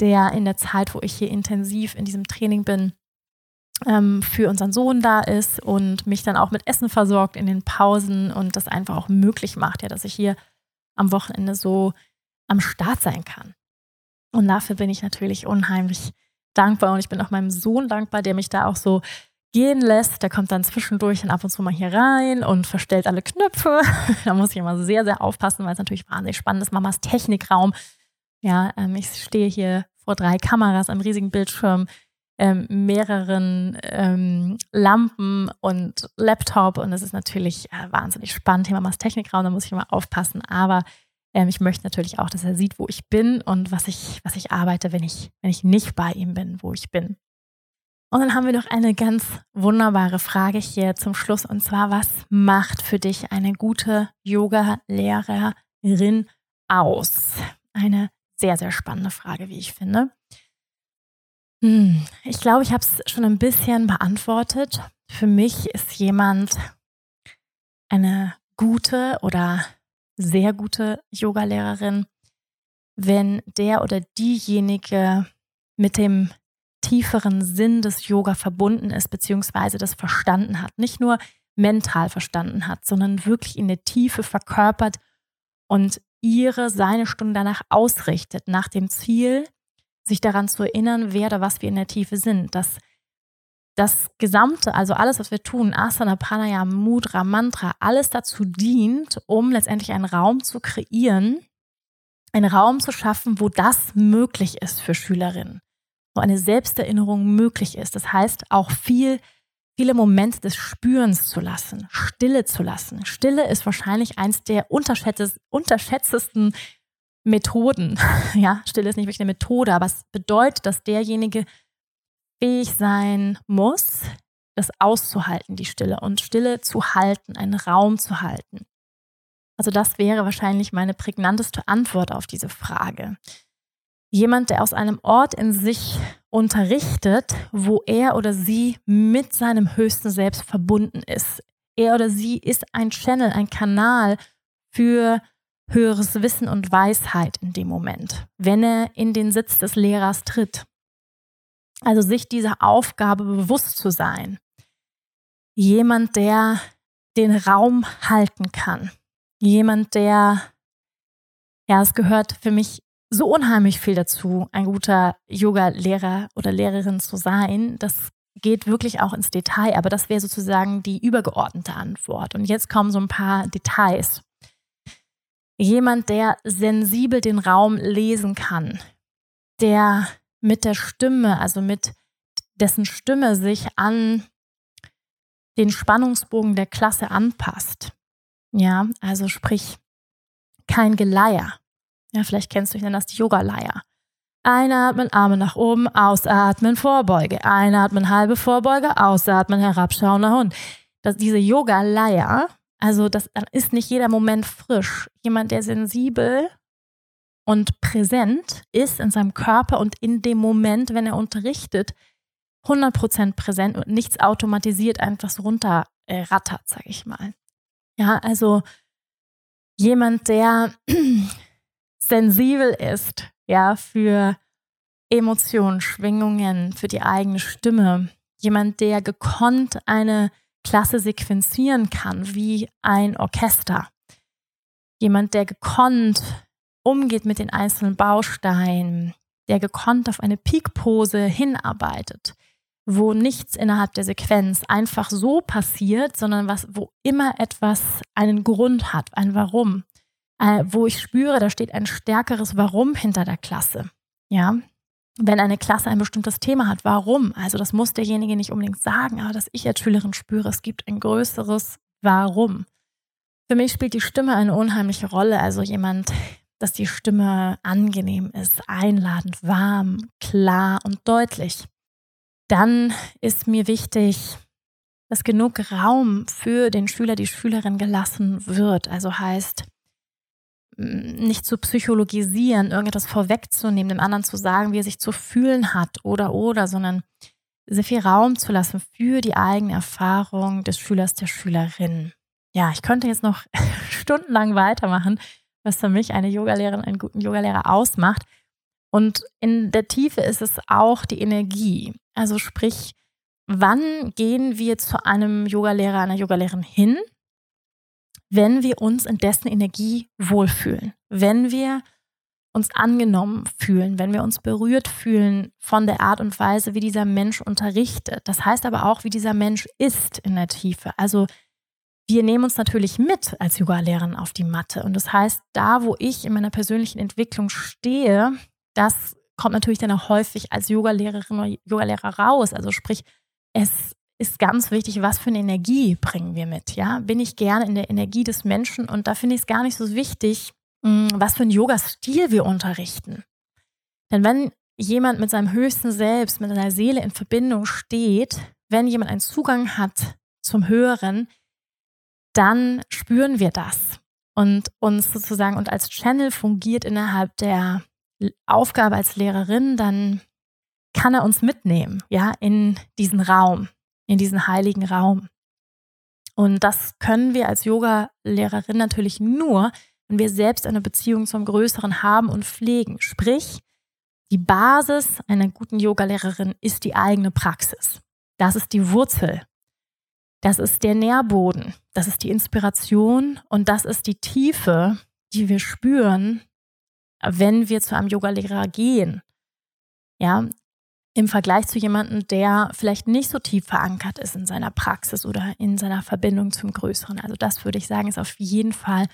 der in der Zeit, wo ich hier intensiv in diesem Training bin, ähm, für unseren Sohn da ist und mich dann auch mit Essen versorgt in den Pausen und das einfach auch möglich macht, ja, dass ich hier am Wochenende so am Start sein kann. Und dafür bin ich natürlich unheimlich dankbar und ich bin auch meinem Sohn dankbar, der mich da auch so gehen lässt. Der kommt dann zwischendurch und ab und zu mal hier rein und verstellt alle Knöpfe. da muss ich immer sehr, sehr aufpassen, weil es natürlich wahnsinnig spannend ist. Mamas Technikraum. Ja, ähm, ich stehe hier vor drei Kameras, einem riesigen Bildschirm ähm, mehreren ähm, Lampen und Laptop und das ist natürlich äh, wahnsinnig spannend. Thema Mass Technikraum, da muss ich immer aufpassen. Aber ähm, ich möchte natürlich auch, dass er sieht, wo ich bin und was ich, was ich arbeite, wenn ich, wenn ich nicht bei ihm bin, wo ich bin. Und dann haben wir noch eine ganz wunderbare Frage hier zum Schluss und zwar, was macht für dich eine gute Yoga-Lehrerin aus? Eine sehr, sehr spannende Frage, wie ich finde. Hm, ich glaube, ich habe es schon ein bisschen beantwortet. Für mich ist jemand eine gute oder sehr gute Yogalehrerin, wenn der oder diejenige mit dem tieferen Sinn des Yoga verbunden ist, beziehungsweise das verstanden hat. Nicht nur mental verstanden hat, sondern wirklich in der Tiefe verkörpert und ihre, seine Stunde danach ausrichtet, nach dem Ziel, sich daran zu erinnern, wer oder was wir in der Tiefe sind. Dass das Gesamte, also alles, was wir tun, Asana, Pranayama, Mudra, Mantra, alles dazu dient, um letztendlich einen Raum zu kreieren, einen Raum zu schaffen, wo das möglich ist für Schülerinnen, wo eine Selbsterinnerung möglich ist. Das heißt, auch viel, viele Momente des Spürens zu lassen, Stille zu lassen. Stille ist wahrscheinlich eins der unterschätztesten Methoden. Ja, Stille ist nicht wirklich eine Methode, aber es bedeutet, dass derjenige fähig sein muss, das auszuhalten, die Stille und Stille zu halten, einen Raum zu halten. Also das wäre wahrscheinlich meine prägnanteste Antwort auf diese Frage. Jemand, der aus einem Ort in sich unterrichtet, wo er oder sie mit seinem höchsten Selbst verbunden ist. Er oder sie ist ein Channel, ein Kanal für höheres Wissen und Weisheit in dem Moment, wenn er in den Sitz des Lehrers tritt. Also sich dieser Aufgabe bewusst zu sein. Jemand, der den Raum halten kann. Jemand, der, ja, es gehört für mich so unheimlich viel dazu, ein guter Yoga-Lehrer oder Lehrerin zu sein. Das geht wirklich auch ins Detail, aber das wäre sozusagen die übergeordnete Antwort. Und jetzt kommen so ein paar Details. Jemand, der sensibel den Raum lesen kann, der mit der Stimme, also mit dessen Stimme sich an den Spannungsbogen der Klasse anpasst. Ja, also sprich kein Geleier. Ja, vielleicht kennst du, ich nenne das die Yoga-Leier. Einatmen, Arme nach oben, ausatmen, Vorbeuge. Einatmen, halbe Vorbeuge, ausatmen, herabschauender Hund. Das, diese Yoga-Leier, also das ist nicht jeder Moment frisch. Jemand, der sensibel und präsent ist in seinem Körper und in dem Moment, wenn er unterrichtet, 100% präsent und nichts automatisiert einfach so runterrattert, sag ich mal. Ja, also jemand, der sensibel ist, ja, für Emotionen, Schwingungen, für die eigene Stimme. Jemand, der gekonnt eine Klasse sequenzieren kann, wie ein Orchester. Jemand, der gekonnt umgeht mit den einzelnen Bausteinen, der gekonnt auf eine Peak-Pose hinarbeitet, wo nichts innerhalb der Sequenz einfach so passiert, sondern was, wo immer etwas einen Grund hat, ein Warum äh, wo ich spüre, da steht ein stärkeres Warum hinter der Klasse. Ja, wenn eine Klasse ein bestimmtes Thema hat, warum? Also das muss derjenige nicht unbedingt sagen, aber dass ich als Schülerin spüre, es gibt ein größeres Warum. Für mich spielt die Stimme eine unheimliche Rolle. Also jemand, dass die Stimme angenehm ist, einladend, warm, klar und deutlich. Dann ist mir wichtig, dass genug Raum für den Schüler, die Schülerin gelassen wird. Also heißt, nicht zu psychologisieren, irgendetwas vorwegzunehmen, dem anderen zu sagen, wie er sich zu fühlen hat oder oder, sondern sehr viel Raum zu lassen für die eigene Erfahrung des Schülers, der Schülerin. Ja, ich könnte jetzt noch stundenlang weitermachen, was für mich eine Yogalehrerin, einen guten Yogalehrer ausmacht. Und in der Tiefe ist es auch die Energie. Also sprich, wann gehen wir zu einem Yogalehrer, einer Yogalehrerin hin? wenn wir uns in dessen Energie wohlfühlen, wenn wir uns angenommen fühlen, wenn wir uns berührt fühlen von der Art und Weise, wie dieser Mensch unterrichtet. Das heißt aber auch, wie dieser Mensch ist in der Tiefe. Also wir nehmen uns natürlich mit als Yoga-Lehrerin auf die Matte. Und das heißt, da, wo ich in meiner persönlichen Entwicklung stehe, das kommt natürlich dann auch häufig als Yogalehrerin oder Yogalehrer raus. Also sprich, es ist ganz wichtig, was für eine Energie bringen wir mit. Ja, bin ich gerne in der Energie des Menschen und da finde ich es gar nicht so wichtig, mm, was für einen Yoga-Stil wir unterrichten. Denn wenn jemand mit seinem höchsten Selbst, mit seiner Seele in Verbindung steht, wenn jemand einen Zugang hat zum Höheren, dann spüren wir das und uns sozusagen und als Channel fungiert innerhalb der Aufgabe als Lehrerin, dann kann er uns mitnehmen, ja, in diesen Raum in diesen heiligen Raum. Und das können wir als Yoga-Lehrerin natürlich nur, wenn wir selbst eine Beziehung zum Größeren haben und pflegen. Sprich, die Basis einer guten Yoga-Lehrerin ist die eigene Praxis. Das ist die Wurzel. Das ist der Nährboden. Das ist die Inspiration und das ist die Tiefe, die wir spüren, wenn wir zu einem Yogalehrer gehen. Ja, im Vergleich zu jemandem, der vielleicht nicht so tief verankert ist in seiner Praxis oder in seiner Verbindung zum Größeren. Also das würde ich sagen, ist auf jeden Fall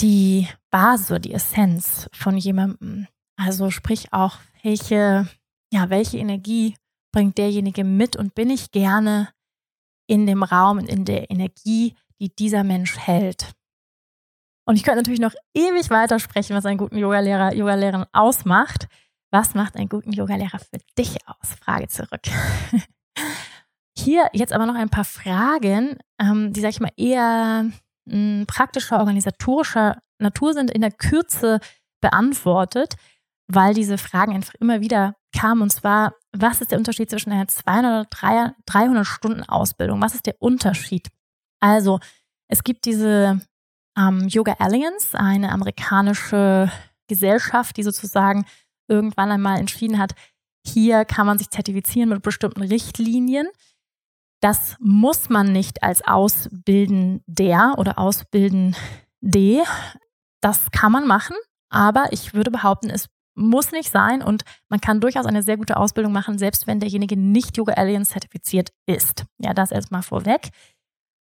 die Basis die Essenz von jemandem. Also sprich auch, welche, ja, welche Energie bringt derjenige mit und bin ich gerne in dem Raum und in der Energie, die dieser Mensch hält. Und ich könnte natürlich noch ewig weitersprechen, was einen guten Yogalehrer, Yogalehrerin ausmacht. Was macht einen guten Yogalehrer für dich aus? Frage zurück. Hier jetzt aber noch ein paar Fragen, ähm, die, sag ich mal, eher hm, praktischer, organisatorischer Natur sind, in der Kürze beantwortet, weil diese Fragen einfach immer wieder kamen. Und zwar, was ist der Unterschied zwischen einer 200 oder 300 Stunden Ausbildung? Was ist der Unterschied? Also, es gibt diese ähm, Yoga Alliance, eine amerikanische Gesellschaft, die sozusagen irgendwann einmal entschieden hat, hier kann man sich zertifizieren mit bestimmten Richtlinien. Das muss man nicht als Ausbildender oder Ausbildende. Das kann man machen, aber ich würde behaupten, es muss nicht sein und man kann durchaus eine sehr gute Ausbildung machen, selbst wenn derjenige nicht Yoga Alliance zertifiziert ist. Ja, das erstmal vorweg.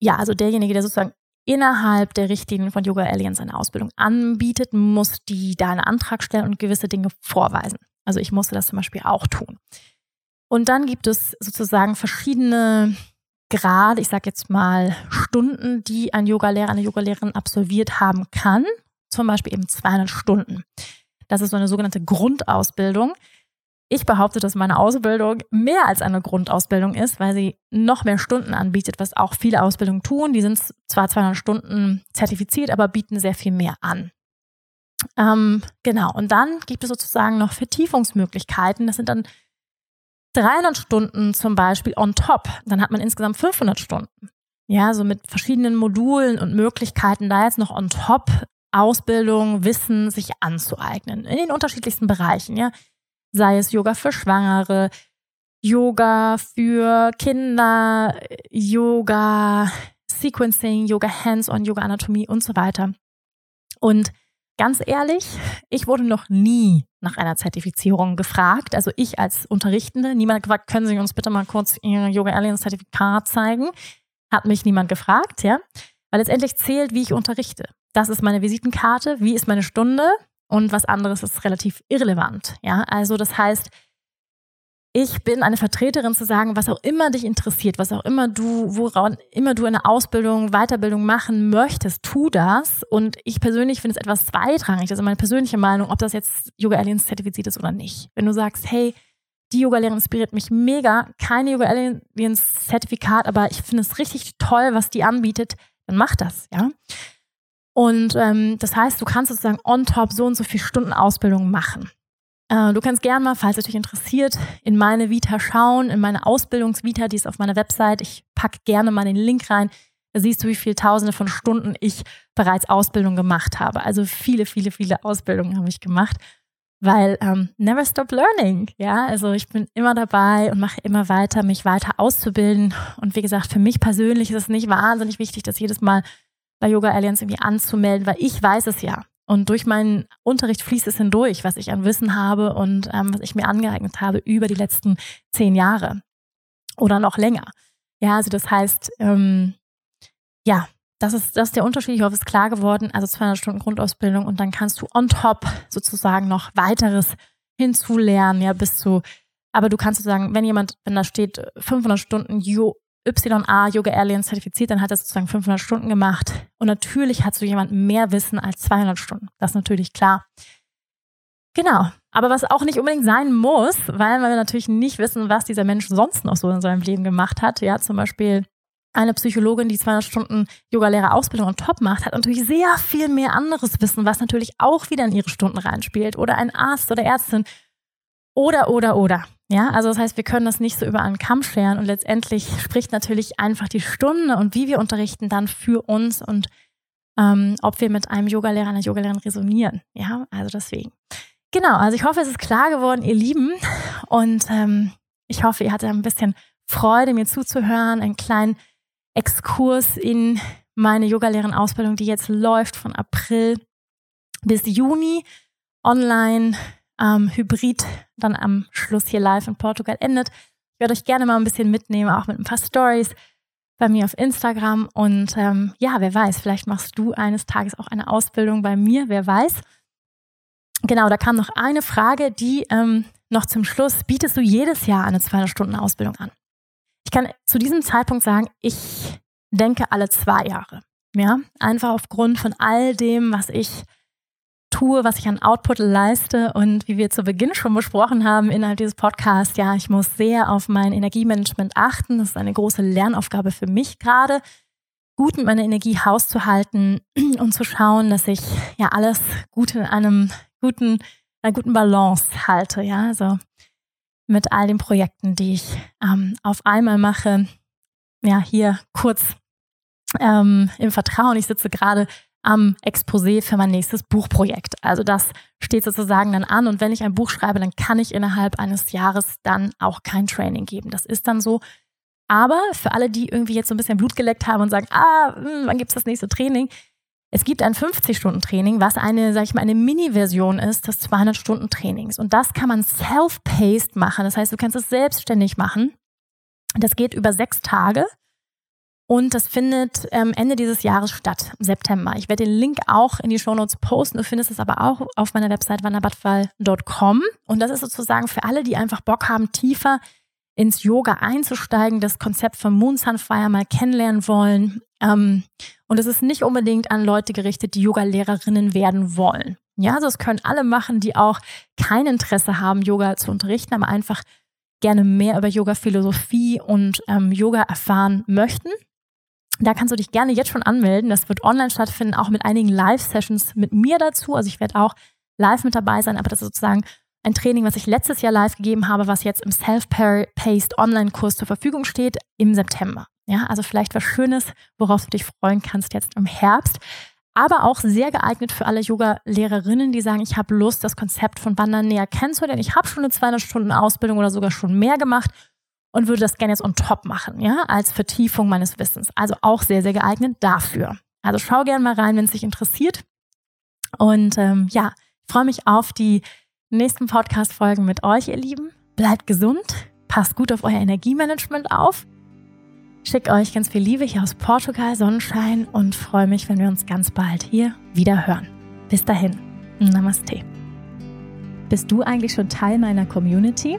Ja, also derjenige, der sozusagen innerhalb der Richtlinien von Yoga Alliance eine Ausbildung anbietet, muss die da einen Antrag stellen und gewisse Dinge vorweisen. Also ich musste das zum Beispiel auch tun. Und dann gibt es sozusagen verschiedene Grade, ich sage jetzt mal Stunden, die ein Yogalehrer, eine Yogalehrerin absolviert haben kann. Zum Beispiel eben 200 Stunden. Das ist so eine sogenannte Grundausbildung. Ich behaupte, dass meine Ausbildung mehr als eine Grundausbildung ist, weil sie noch mehr Stunden anbietet, was auch viele Ausbildungen tun. Die sind zwar 200 Stunden zertifiziert, aber bieten sehr viel mehr an. Ähm, genau, und dann gibt es sozusagen noch Vertiefungsmöglichkeiten. Das sind dann 300 Stunden zum Beispiel on top. Dann hat man insgesamt 500 Stunden. Ja, so mit verschiedenen Modulen und Möglichkeiten, da jetzt noch on top Ausbildung, Wissen sich anzueignen. In den unterschiedlichsten Bereichen, ja. Sei es Yoga für Schwangere, Yoga für Kinder, Yoga Sequencing, Yoga Hands-on, Yoga Anatomie und so weiter. Und Ganz ehrlich, ich wurde noch nie nach einer Zertifizierung gefragt. Also ich als Unterrichtende, niemand gefragt, können Sie uns bitte mal kurz Ihr Yoga Alliance Zertifikat zeigen? Hat mich niemand gefragt, ja. Weil letztendlich zählt, wie ich unterrichte. Das ist meine Visitenkarte, wie ist meine Stunde und was anderes ist relativ irrelevant, ja. Also das heißt, ich bin eine Vertreterin zu sagen, was auch immer dich interessiert, was auch immer du, woran immer du eine Ausbildung, Weiterbildung machen möchtest, tu das. Und ich persönlich finde es etwas zweitrangig, ist meine persönliche Meinung, ob das jetzt Yoga Aliens zertifiziert ist oder nicht. Wenn du sagst, hey, die Yoga-Lehrerin inspiriert mich mega, keine Yoga Aliens Zertifikat, aber ich finde es richtig toll, was die anbietet, dann mach das, ja. Und ähm, das heißt, du kannst sozusagen on top so und so viele Stunden Ausbildung machen. Äh, du kannst gerne mal, falls es dich interessiert, in meine Vita schauen, in meine Ausbildungsvita, die ist auf meiner Website. Ich packe gerne mal den Link rein. Da siehst du, wie viele Tausende von Stunden ich bereits Ausbildung gemacht habe. Also viele, viele, viele Ausbildungen habe ich gemacht, weil ähm, never stop learning. Ja, also ich bin immer dabei und mache immer weiter, mich weiter auszubilden. Und wie gesagt, für mich persönlich ist es nicht wahnsinnig wichtig, das jedes Mal bei Yoga Alliance irgendwie anzumelden, weil ich weiß es ja. Und durch meinen Unterricht fließt es hindurch, was ich an Wissen habe und ähm, was ich mir angeeignet habe über die letzten zehn Jahre oder noch länger. Ja, also das heißt, ähm, ja, das ist, das ist der Unterschied. Ich hoffe, es ist klar geworden. Also 200 Stunden Grundausbildung und dann kannst du on top sozusagen noch weiteres hinzulernen, ja, bis zu, aber du kannst sozusagen, wenn jemand, wenn da steht 500 Stunden YA Yoga Alliance zertifiziert, dann hat er sozusagen 500 Stunden gemacht. Und natürlich hat so jemand mehr Wissen als 200 Stunden. Das ist natürlich klar. Genau. Aber was auch nicht unbedingt sein muss, weil wir natürlich nicht wissen, was dieser Mensch sonst noch so in seinem Leben gemacht hat. Ja, zum Beispiel eine Psychologin, die 200 Stunden Yoga-Lehrer-Ausbildung on top macht, hat natürlich sehr viel mehr anderes Wissen, was natürlich auch wieder in ihre Stunden reinspielt. Oder ein Arzt oder Ärztin. Oder, oder, oder. Ja, also das heißt, wir können das nicht so über einen Kamm scheren und letztendlich spricht natürlich einfach die Stunde und wie wir unterrichten dann für uns und ähm, ob wir mit einem Yogalehrer, einer Yogalehrerin resonieren. Ja, also deswegen. Genau, also ich hoffe, es ist klar geworden, ihr Lieben. Und ähm, ich hoffe, ihr hattet ein bisschen Freude, mir zuzuhören, einen kleinen Exkurs in meine Yogalehrerin-Ausbildung, die jetzt läuft von April bis Juni online ähm, Hybrid dann am Schluss hier live in Portugal endet. Ich werde euch gerne mal ein bisschen mitnehmen, auch mit ein paar Stories bei mir auf Instagram. Und ähm, ja, wer weiß, vielleicht machst du eines Tages auch eine Ausbildung bei mir, wer weiß. Genau, da kam noch eine Frage, die ähm, noch zum Schluss, bietest du jedes Jahr eine 200-Stunden-Ausbildung an? Ich kann zu diesem Zeitpunkt sagen, ich denke alle zwei Jahre. Ja, einfach aufgrund von all dem, was ich tue, was ich an Output leiste und wie wir zu Beginn schon besprochen haben innerhalb dieses Podcasts, ja, ich muss sehr auf mein Energiemanagement achten. Das ist eine große Lernaufgabe für mich gerade, gut mit meiner Energie hauszuhalten und zu schauen, dass ich ja alles gut in einem guten, einer guten Balance halte, ja, also mit all den Projekten, die ich ähm, auf einmal mache. Ja, hier kurz ähm, im Vertrauen. Ich sitze gerade am Exposé für mein nächstes Buchprojekt. Also das steht sozusagen dann an und wenn ich ein Buch schreibe, dann kann ich innerhalb eines Jahres dann auch kein Training geben. Das ist dann so. Aber für alle, die irgendwie jetzt so ein bisschen Blut geleckt haben und sagen, ah, hm, wann gibt's das nächste Training? Es gibt ein 50-Stunden-Training, was eine, sag ich mal, eine Mini-Version ist des 200-Stunden-Trainings. Und das kann man self-paced machen. Das heißt, du kannst es selbstständig machen. Das geht über sechs Tage. Und das findet ähm, Ende dieses Jahres statt, im September. Ich werde den Link auch in die Shownotes posten. Du findest es aber auch auf meiner Website wanderbadfall.com. Und das ist sozusagen für alle, die einfach Bock haben, tiefer ins Yoga einzusteigen, das Konzept von Moon Sunfire mal kennenlernen wollen. Ähm, und es ist nicht unbedingt an Leute gerichtet, die Yoga-Lehrerinnen werden wollen. Ja, also das können alle machen, die auch kein Interesse haben, Yoga zu unterrichten, aber einfach gerne mehr über Yoga-Philosophie und ähm, Yoga erfahren möchten. Da kannst du dich gerne jetzt schon anmelden. Das wird online stattfinden, auch mit einigen Live-Sessions mit mir dazu. Also ich werde auch live mit dabei sein, aber das ist sozusagen ein Training, was ich letztes Jahr live gegeben habe, was jetzt im Self-Paced Online-Kurs zur Verfügung steht im September. Ja, also vielleicht was Schönes, worauf du dich freuen kannst jetzt im Herbst. Aber auch sehr geeignet für alle Yoga-Lehrerinnen, die sagen, ich habe Lust, das Konzept von Wandern näher kennenzulernen. Ich habe schon eine 200 Stunden Ausbildung oder sogar schon mehr gemacht und würde das gerne jetzt on top machen, ja, als Vertiefung meines Wissens. Also auch sehr, sehr geeignet dafür. Also schau gerne mal rein, wenn es dich interessiert. Und ähm, ja, ich freue mich auf die nächsten Podcast-Folgen mit euch, ihr Lieben. Bleibt gesund, passt gut auf euer Energiemanagement auf. Schick euch ganz viel Liebe hier aus Portugal, Sonnenschein und freue mich, wenn wir uns ganz bald hier wieder hören. Bis dahin, Namaste. Bist du eigentlich schon Teil meiner Community?